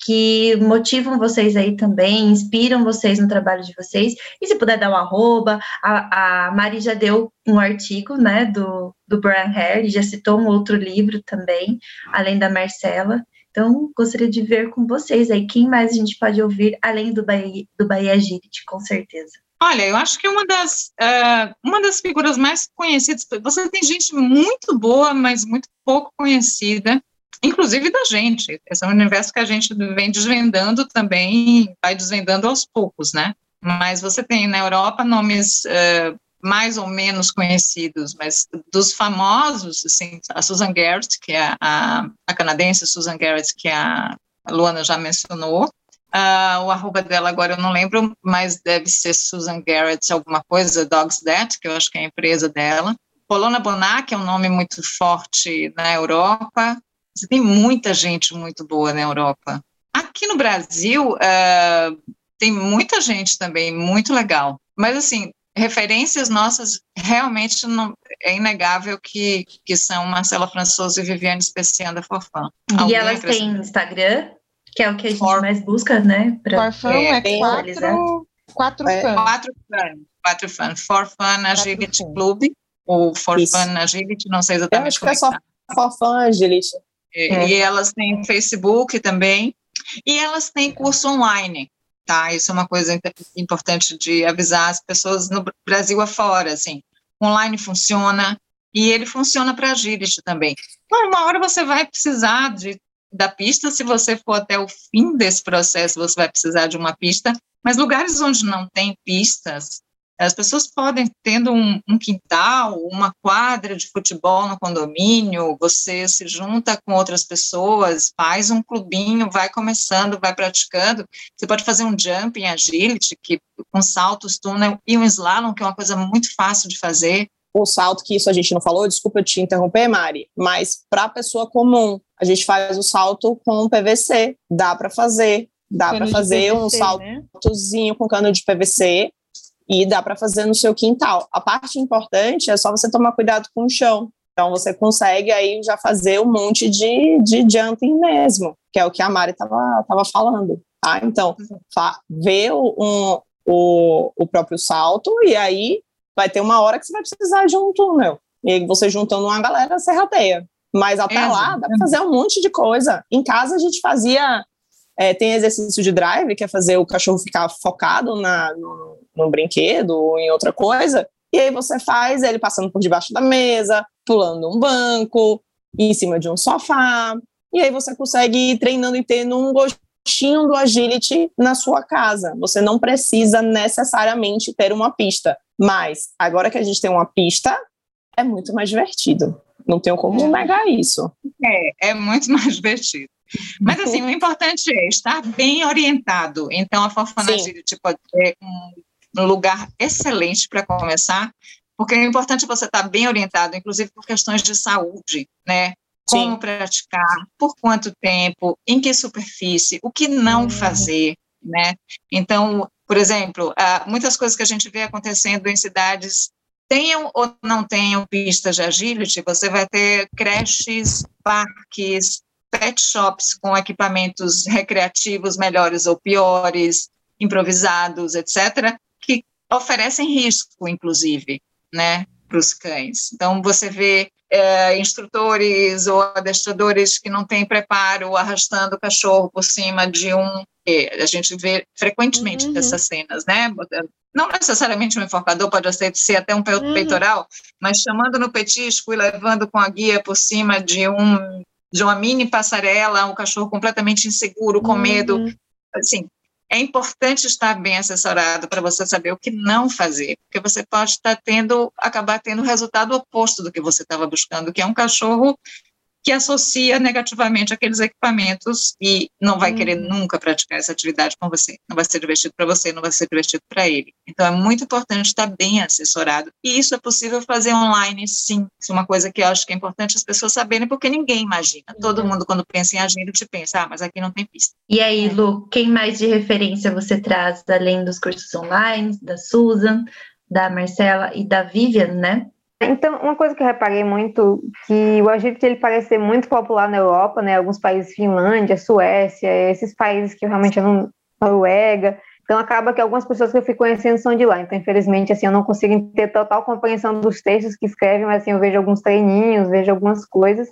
Speaker 6: que motivam vocês aí também, inspiram vocês no trabalho de vocês. E se puder dar um arroba, a, a Mari já deu um artigo, né, do, do Brian Hare, já citou um outro livro também, além da Marcela. Então, gostaria de ver com vocês aí quem mais a gente pode ouvir, além do Bahia, do Bahia Agility, com certeza.
Speaker 5: Olha, eu acho que uma das, uh, uma das figuras mais conhecidas, você tem gente muito boa, mas muito pouco conhecida, inclusive da gente. Esse é um universo que a gente vem desvendando também, vai desvendando aos poucos, né? Mas você tem na Europa nomes uh, mais ou menos conhecidos, mas dos famosos, assim, a Susan Garrett, que é a, a canadense Susan Garrett, que a Luana já mencionou, uh, o arroba dela agora eu não lembro, mas deve ser Susan Garrett alguma coisa, Dogs That, que eu acho que é a empresa dela. Polona Bonac é um nome muito forte na Europa, tem muita gente muito boa na Europa. Aqui no Brasil, uh, tem muita gente também muito legal. Mas, assim, referências nossas realmente não, é inegável que, que são Marcela Françoso e Viviane Especian da Forfã.
Speaker 6: E elas têm Instagram, que é o que a gente For... mais busca, né?
Speaker 3: Pra Forfã é, é quatro, quatro é, fãs.
Speaker 5: Quatro fãs. Quatro fãs. Forfã Agility Club, ou Forfã Agility, não sei exatamente
Speaker 4: Eu acho que é só Forfã Agility.
Speaker 5: É. E elas têm Facebook também, e elas têm curso online tá? Isso é uma coisa importante de avisar as pessoas no Brasil afora, assim. Online funciona e ele funciona para agility também. Uma hora você vai precisar de, da pista, se você for até o fim desse processo, você vai precisar de uma pista, mas lugares onde não tem pistas, as pessoas podem, tendo um, um, quintal, uma quadra de futebol no condomínio, você se junta com outras pessoas, faz um clubinho, vai começando, vai praticando. Você pode fazer um jump em agility, que, com saltos, túnel, e um slalom, que é uma coisa muito fácil de fazer.
Speaker 4: O salto, que isso a gente não falou, desculpa te interromper, Mari, mas para a pessoa comum, a gente faz o salto com PVC, dá para fazer. Dá para fazer PVC, um né? saltozinho né? com cano de PVC, e dá para fazer no seu quintal. A parte importante é só você tomar cuidado com o chão. Então você consegue aí já fazer um monte de, de jumping mesmo, que é o que a Mari estava tava falando. Tá? Então, vê o, um, o, o próprio salto e aí vai ter uma hora que você vai precisar de um túnel. E aí você juntando uma galera, você rateia. Mas até é, lá dá para fazer um monte de coisa. Em casa a gente fazia é, tem exercício de drive, que é fazer o cachorro ficar focado na, no, no brinquedo ou em outra coisa. E aí você faz ele passando por debaixo da mesa, pulando um banco, em cima de um sofá. E aí você consegue ir treinando e tendo um gostinho do agility na sua casa. Você não precisa necessariamente ter uma pista. Mas agora que a gente tem uma pista, é muito mais divertido. Não tenho como é. negar isso.
Speaker 5: É, é muito mais divertido. Mas, assim, o importante é estar bem orientado. Então, a Forfanagility pode ser um lugar excelente para começar, porque é importante você estar bem orientado, inclusive por questões de saúde, né? Como Sim. praticar, por quanto tempo, em que superfície, o que não uhum. fazer, né? Então, por exemplo, muitas coisas que a gente vê acontecendo em cidades tenham ou não tenham pistas de agility, você vai ter creches, parques, pet shops com equipamentos recreativos melhores ou piores, improvisados, etc., que oferecem risco, inclusive, né, para os cães. Então, você vê é, instrutores ou adestradores que não têm preparo arrastando o cachorro por cima de um. A gente vê frequentemente uhum. essas cenas, né? Não necessariamente um enforcador, pode ser até um uhum. peitoral, mas chamando no petisco e levando com a guia por cima de um de uma mini passarela, um cachorro completamente inseguro, com uhum. medo. Assim, é importante estar bem assessorado para você saber o que não fazer, porque você pode estar tendo, acabar tendo o resultado oposto do que você estava buscando, que é um cachorro que associa negativamente aqueles equipamentos e não vai querer uhum. nunca praticar essa atividade com você. Não vai ser divertido para você, não vai ser divertido para ele. Então é muito importante estar bem assessorado. E isso é possível fazer online, sim. Isso é uma coisa que eu acho que é importante as pessoas saberem, porque ninguém imagina. Todo uhum. mundo, quando pensa em agility, pensa, ah, mas aqui não tem pista.
Speaker 6: E aí, Lu, quem mais de referência você traz, além dos cursos online, da Susan, da Marcela e da Vivian, né?
Speaker 7: Então, uma coisa que eu reparei muito, que o agility ele parece ser muito popular na Europa, né? Alguns países, Finlândia, Suécia, esses países que realmente eu não... Noruega, então acaba que algumas pessoas que eu fui conhecendo são de lá. Então, infelizmente, assim, eu não consigo ter total compreensão dos textos que escrevem, mas assim, eu vejo alguns treininhos, vejo algumas coisas.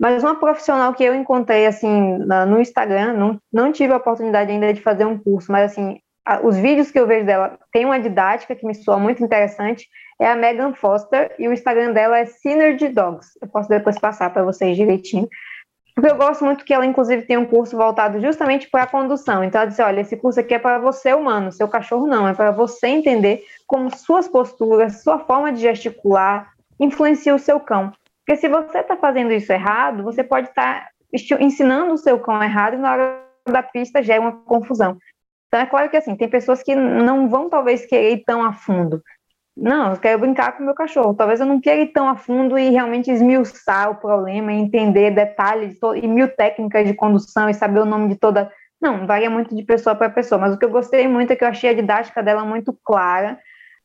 Speaker 7: Mas uma profissional que eu encontrei assim no Instagram, não, não tive a oportunidade ainda de fazer um curso, mas assim, os vídeos que eu vejo dela tem uma didática que me soa muito interessante, é a Megan Foster, e o Instagram dela é Synergy Dogs. Eu posso depois passar para vocês direitinho. Porque eu gosto muito que ela, inclusive, tem um curso voltado justamente para a condução. Então, ela disse: olha, esse curso aqui é para você, humano, seu cachorro não, é para você entender como suas posturas, sua forma de gesticular influencia o seu cão. Porque se você está fazendo isso errado, você pode estar tá ensinando o seu cão errado e na hora da pista gera uma confusão. Então, é claro que assim, tem pessoas que não vão talvez querer ir tão a fundo. Não, eu quero brincar com o meu cachorro. Talvez eu não queira ir tão a fundo e realmente esmiuçar o problema, entender detalhes e mil técnicas de condução e saber o nome de toda. Não, varia muito de pessoa para pessoa, mas o que eu gostei muito é que eu achei a didática dela muito clara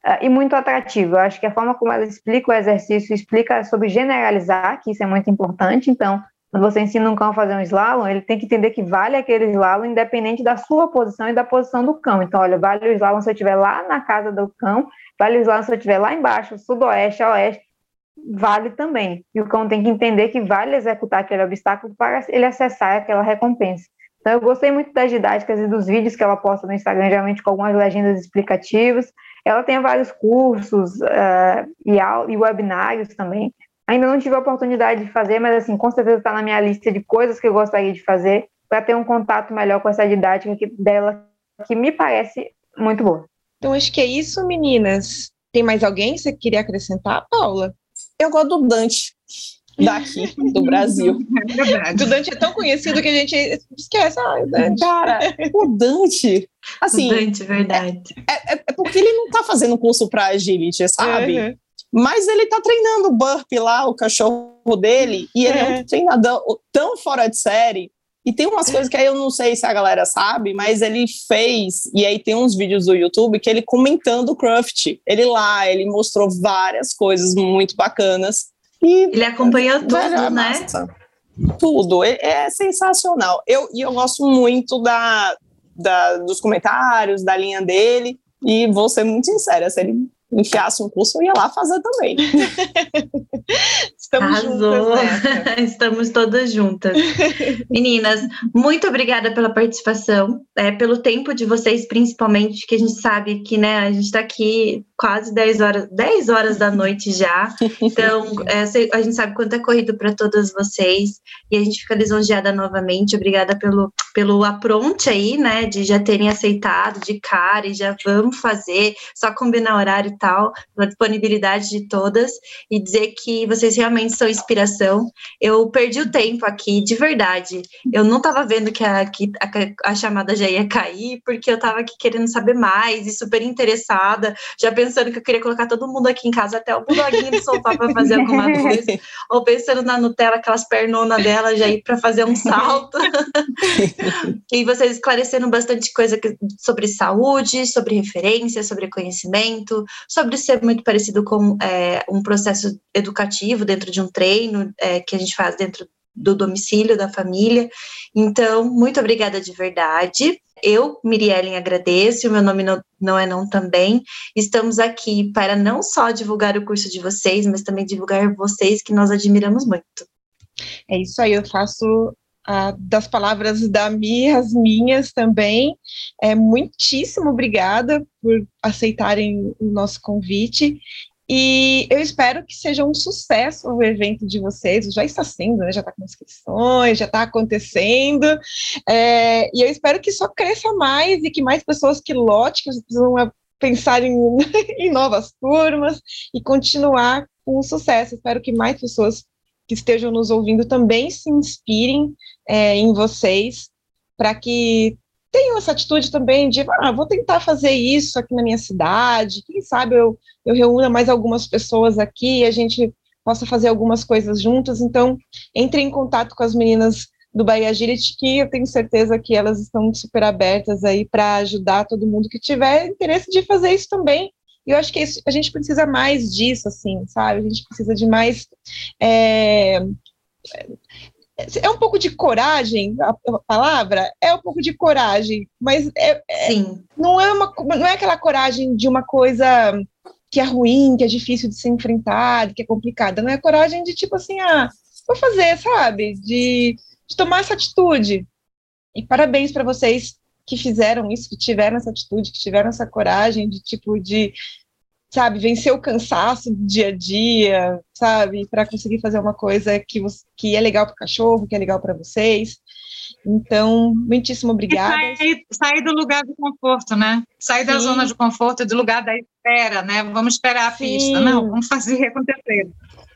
Speaker 7: uh, e muito atrativa. Eu acho que a forma como ela explica o exercício, explica sobre generalizar, que isso é muito importante. Então, quando você ensina um cão a fazer um slalom, ele tem que entender que vale aquele slalom independente da sua posição e da posição do cão. Então, olha, vale o slalom se eu estiver lá na casa do cão Vale lá se eu estiver lá embaixo, sudoeste, oeste, vale também. E o cão tem que entender que vale executar aquele obstáculo para ele acessar aquela recompensa. Então, eu gostei muito das didáticas e dos vídeos que ela posta no Instagram, geralmente com algumas legendas explicativas. Ela tem vários cursos uh, e, e webinários também. Ainda não tive a oportunidade de fazer, mas assim, com certeza está na minha lista de coisas que eu gostaria de fazer para ter um contato melhor com essa didática que, dela, que me parece muito boa.
Speaker 3: Então, acho que é isso, meninas. Tem mais alguém que você queria acrescentar, Paula?
Speaker 4: Eu gosto do Dante, daqui, do Brasil.
Speaker 3: É o Dante é tão conhecido que a gente esquece. Ah, o Dante.
Speaker 4: Cara, o Dante. Assim,
Speaker 6: o Dante, verdade.
Speaker 4: É, é, é, porque ele não tá fazendo curso para agility, sabe? Uhum. Mas ele tá treinando o burp lá, o cachorro dele, e ele é, é um treinador tão fora de série e tem umas coisas que aí eu não sei se a galera sabe, mas ele fez, e aí tem uns vídeos do YouTube que ele comentando o Craft. Ele lá, ele mostrou várias coisas muito bacanas. E,
Speaker 6: ele acompanhou tudo, é né?
Speaker 4: Tudo, é, é, sensacional. Eu, e eu gosto muito da, da, dos comentários, da linha dele, e vou ser muito sincera, se ele enfiasse um curso, eu ia lá fazer também.
Speaker 6: Estamos Arrasou. juntas. Estamos todas juntas. Meninas, muito obrigada pela participação, é, pelo tempo de vocês, principalmente, que a gente sabe que né, a gente está aqui quase 10 horas, 10 horas da noite já. Então, é, a gente sabe quanto é corrido para todas vocês e a gente fica lisonjeada novamente. Obrigada pelo, pelo apronte aí, né, de já terem aceitado de cara e já vamos fazer, só combinar horário e tal, pela disponibilidade de todas e dizer que vocês realmente são inspiração. Eu perdi o tempo aqui, de verdade. Eu não estava vendo que a, que a, a chamada já ia cair, porque eu estava aqui querendo saber mais e super interessada. Já pensei pensando que eu queria colocar todo mundo aqui em casa, até o buloguinho do sofá para fazer alguma coisa, ou pensando na Nutella, aquelas pernonas dela já ir para fazer um salto. e vocês esclarecendo bastante coisa sobre saúde, sobre referência, sobre conhecimento, sobre ser muito parecido com é, um processo educativo dentro de um treino é, que a gente faz dentro do domicílio da família. Então, muito obrigada de verdade. Eu, Miriellen, agradeço, o meu nome não, não é não também. Estamos aqui para não só divulgar o curso de vocês, mas também divulgar vocês que nós admiramos muito.
Speaker 3: É isso aí, eu faço ah, das palavras da Mi, as minhas também. É, muitíssimo obrigada por aceitarem o nosso convite. E eu espero que seja um sucesso o evento de vocês. Já está sendo, né? já está com inscrições, já está acontecendo. É, e eu espero que só cresça mais e que mais pessoas que lote, que precisam pensar em, em novas turmas e continuar com sucesso. Espero que mais pessoas que estejam nos ouvindo também se inspirem é, em vocês para que tenham essa atitude também de, ah, vou tentar fazer isso aqui na minha cidade, quem sabe eu, eu reúna mais algumas pessoas aqui e a gente possa fazer algumas coisas juntas. Então, entre em contato com as meninas do Bahia Agility, que eu tenho certeza que elas estão super abertas aí para ajudar todo mundo que tiver interesse de fazer isso também. E eu acho que isso, a gente precisa mais disso, assim, sabe? A gente precisa de mais. É, é um pouco de coragem, a, palavra é um pouco de coragem, mas é, é, não é uma não é aquela coragem de uma coisa que é ruim, que é difícil de ser enfrentada, que é complicada. Não é coragem de tipo assim, ah, vou fazer, sabe? De, de tomar essa atitude. E parabéns para vocês que fizeram isso, que tiveram essa atitude, que tiveram essa coragem de tipo de sabe, vencer o cansaço do dia a dia, sabe, para conseguir fazer uma coisa que, que é legal para o cachorro, que é legal para vocês. Então, muitíssimo obrigada.
Speaker 5: Sair, sair, do lugar do conforto, né? Sair Sim. da zona de conforto, do lugar da espera, né? Vamos esperar a Sim. pista. Não, vamos fazer acontecer.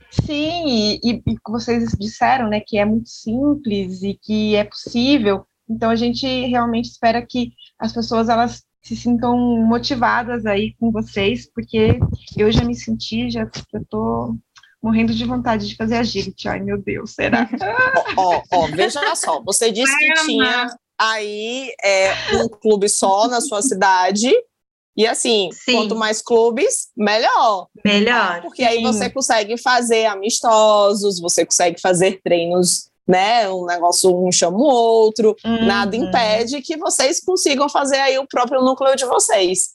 Speaker 3: Sim, e, e, e vocês disseram, né, que é muito simples e que é possível. Então, a gente realmente espera que as pessoas, elas se sintam motivadas aí com vocês, porque eu já me senti, já estou morrendo de vontade de fazer agility. Ai, meu Deus, será?
Speaker 4: Ó, ó, veja só, você disse que tinha aí é, um clube só na sua cidade. E assim, Sim. quanto mais clubes, melhor.
Speaker 6: Melhor.
Speaker 4: Porque aí você consegue fazer amistosos, você consegue fazer treinos né? Um negócio, um chama o outro, uhum. nada impede que vocês consigam fazer aí o próprio núcleo de vocês.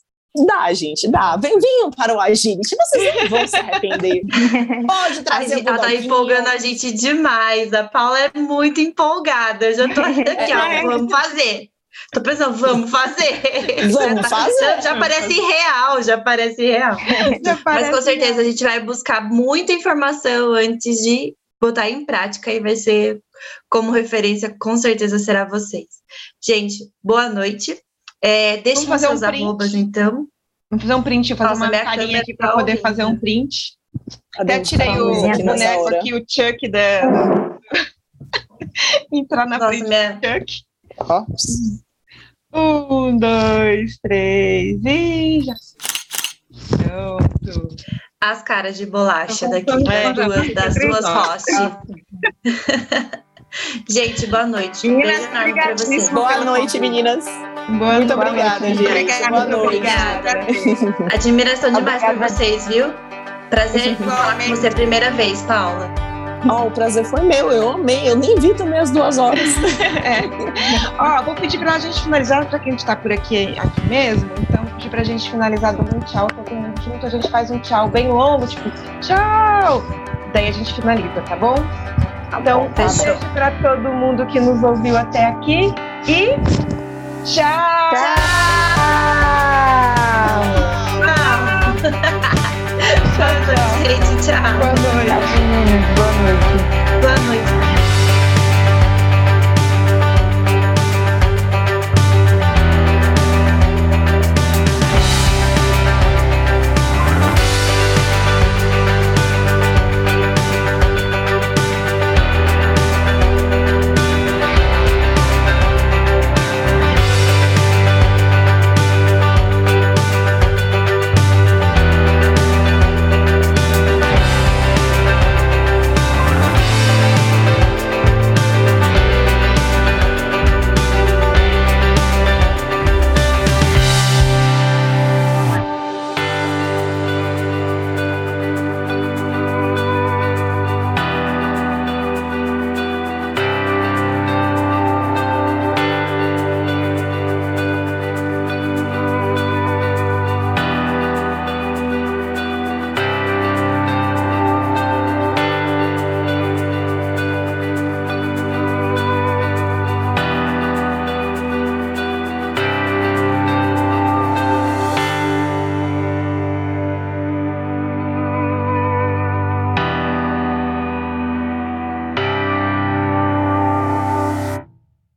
Speaker 4: Dá, gente, dá. Venham para o Agility, vocês não vão se arrepender. Pode trazer
Speaker 6: Ela tá empolgando a gente demais. A Paula é muito empolgada. Eu já tô aqui, ó, vamos fazer. Tô pensando, vamos fazer.
Speaker 4: Vamos
Speaker 6: já
Speaker 4: fazer.
Speaker 6: Já, já, parece real, já parece real. Já parece Mas com certeza real. a gente vai buscar muita informação antes de botar em prática e vai ser como referência, com certeza será vocês. Gente, boa noite. É, deixa fazer seus um arrobas, então.
Speaker 3: Vamos fazer um print, fazer Nossa, uma carinha aqui para tá poder fazer um print. Até tirei o boneco aqui, o Chuck da. Entrar na Nossa, frente minha... do Chuck. Um, dois, três e já. Pronto.
Speaker 6: As caras de bolacha daqui, é, duas, das duas Rossi. gente, boa noite. Um beijo enorme pra vocês.
Speaker 4: Boa noite, meninas. Boa, Muito boa obrigada, noite. gente. Obrigada, boa noite.
Speaker 6: Obrigada. Admiração demais por vocês, viu? Prazer falar com você a primeira vez, Paula.
Speaker 4: Ó, oh, o prazer foi meu, eu amei, eu nem vi também as duas horas.
Speaker 3: É. Ó, é. oh, vou pedir pra gente finalizar, pra quem a gente tá por aqui, aqui mesmo, então vou pedir pra gente finalizar dando um tchau, tá todo mundo junto, a gente faz um tchau bem longo, tipo, tchau! Daí a gente finaliza, tá bom? Tá então, bom, tá beijo bom. pra todo mundo que nos ouviu até aqui e tchau! Tchau!
Speaker 6: tchau.
Speaker 3: Tchau.
Speaker 6: Gente, tchau. Boa
Speaker 3: noite. Tchau.
Speaker 7: Boa noite.
Speaker 6: Boa noite.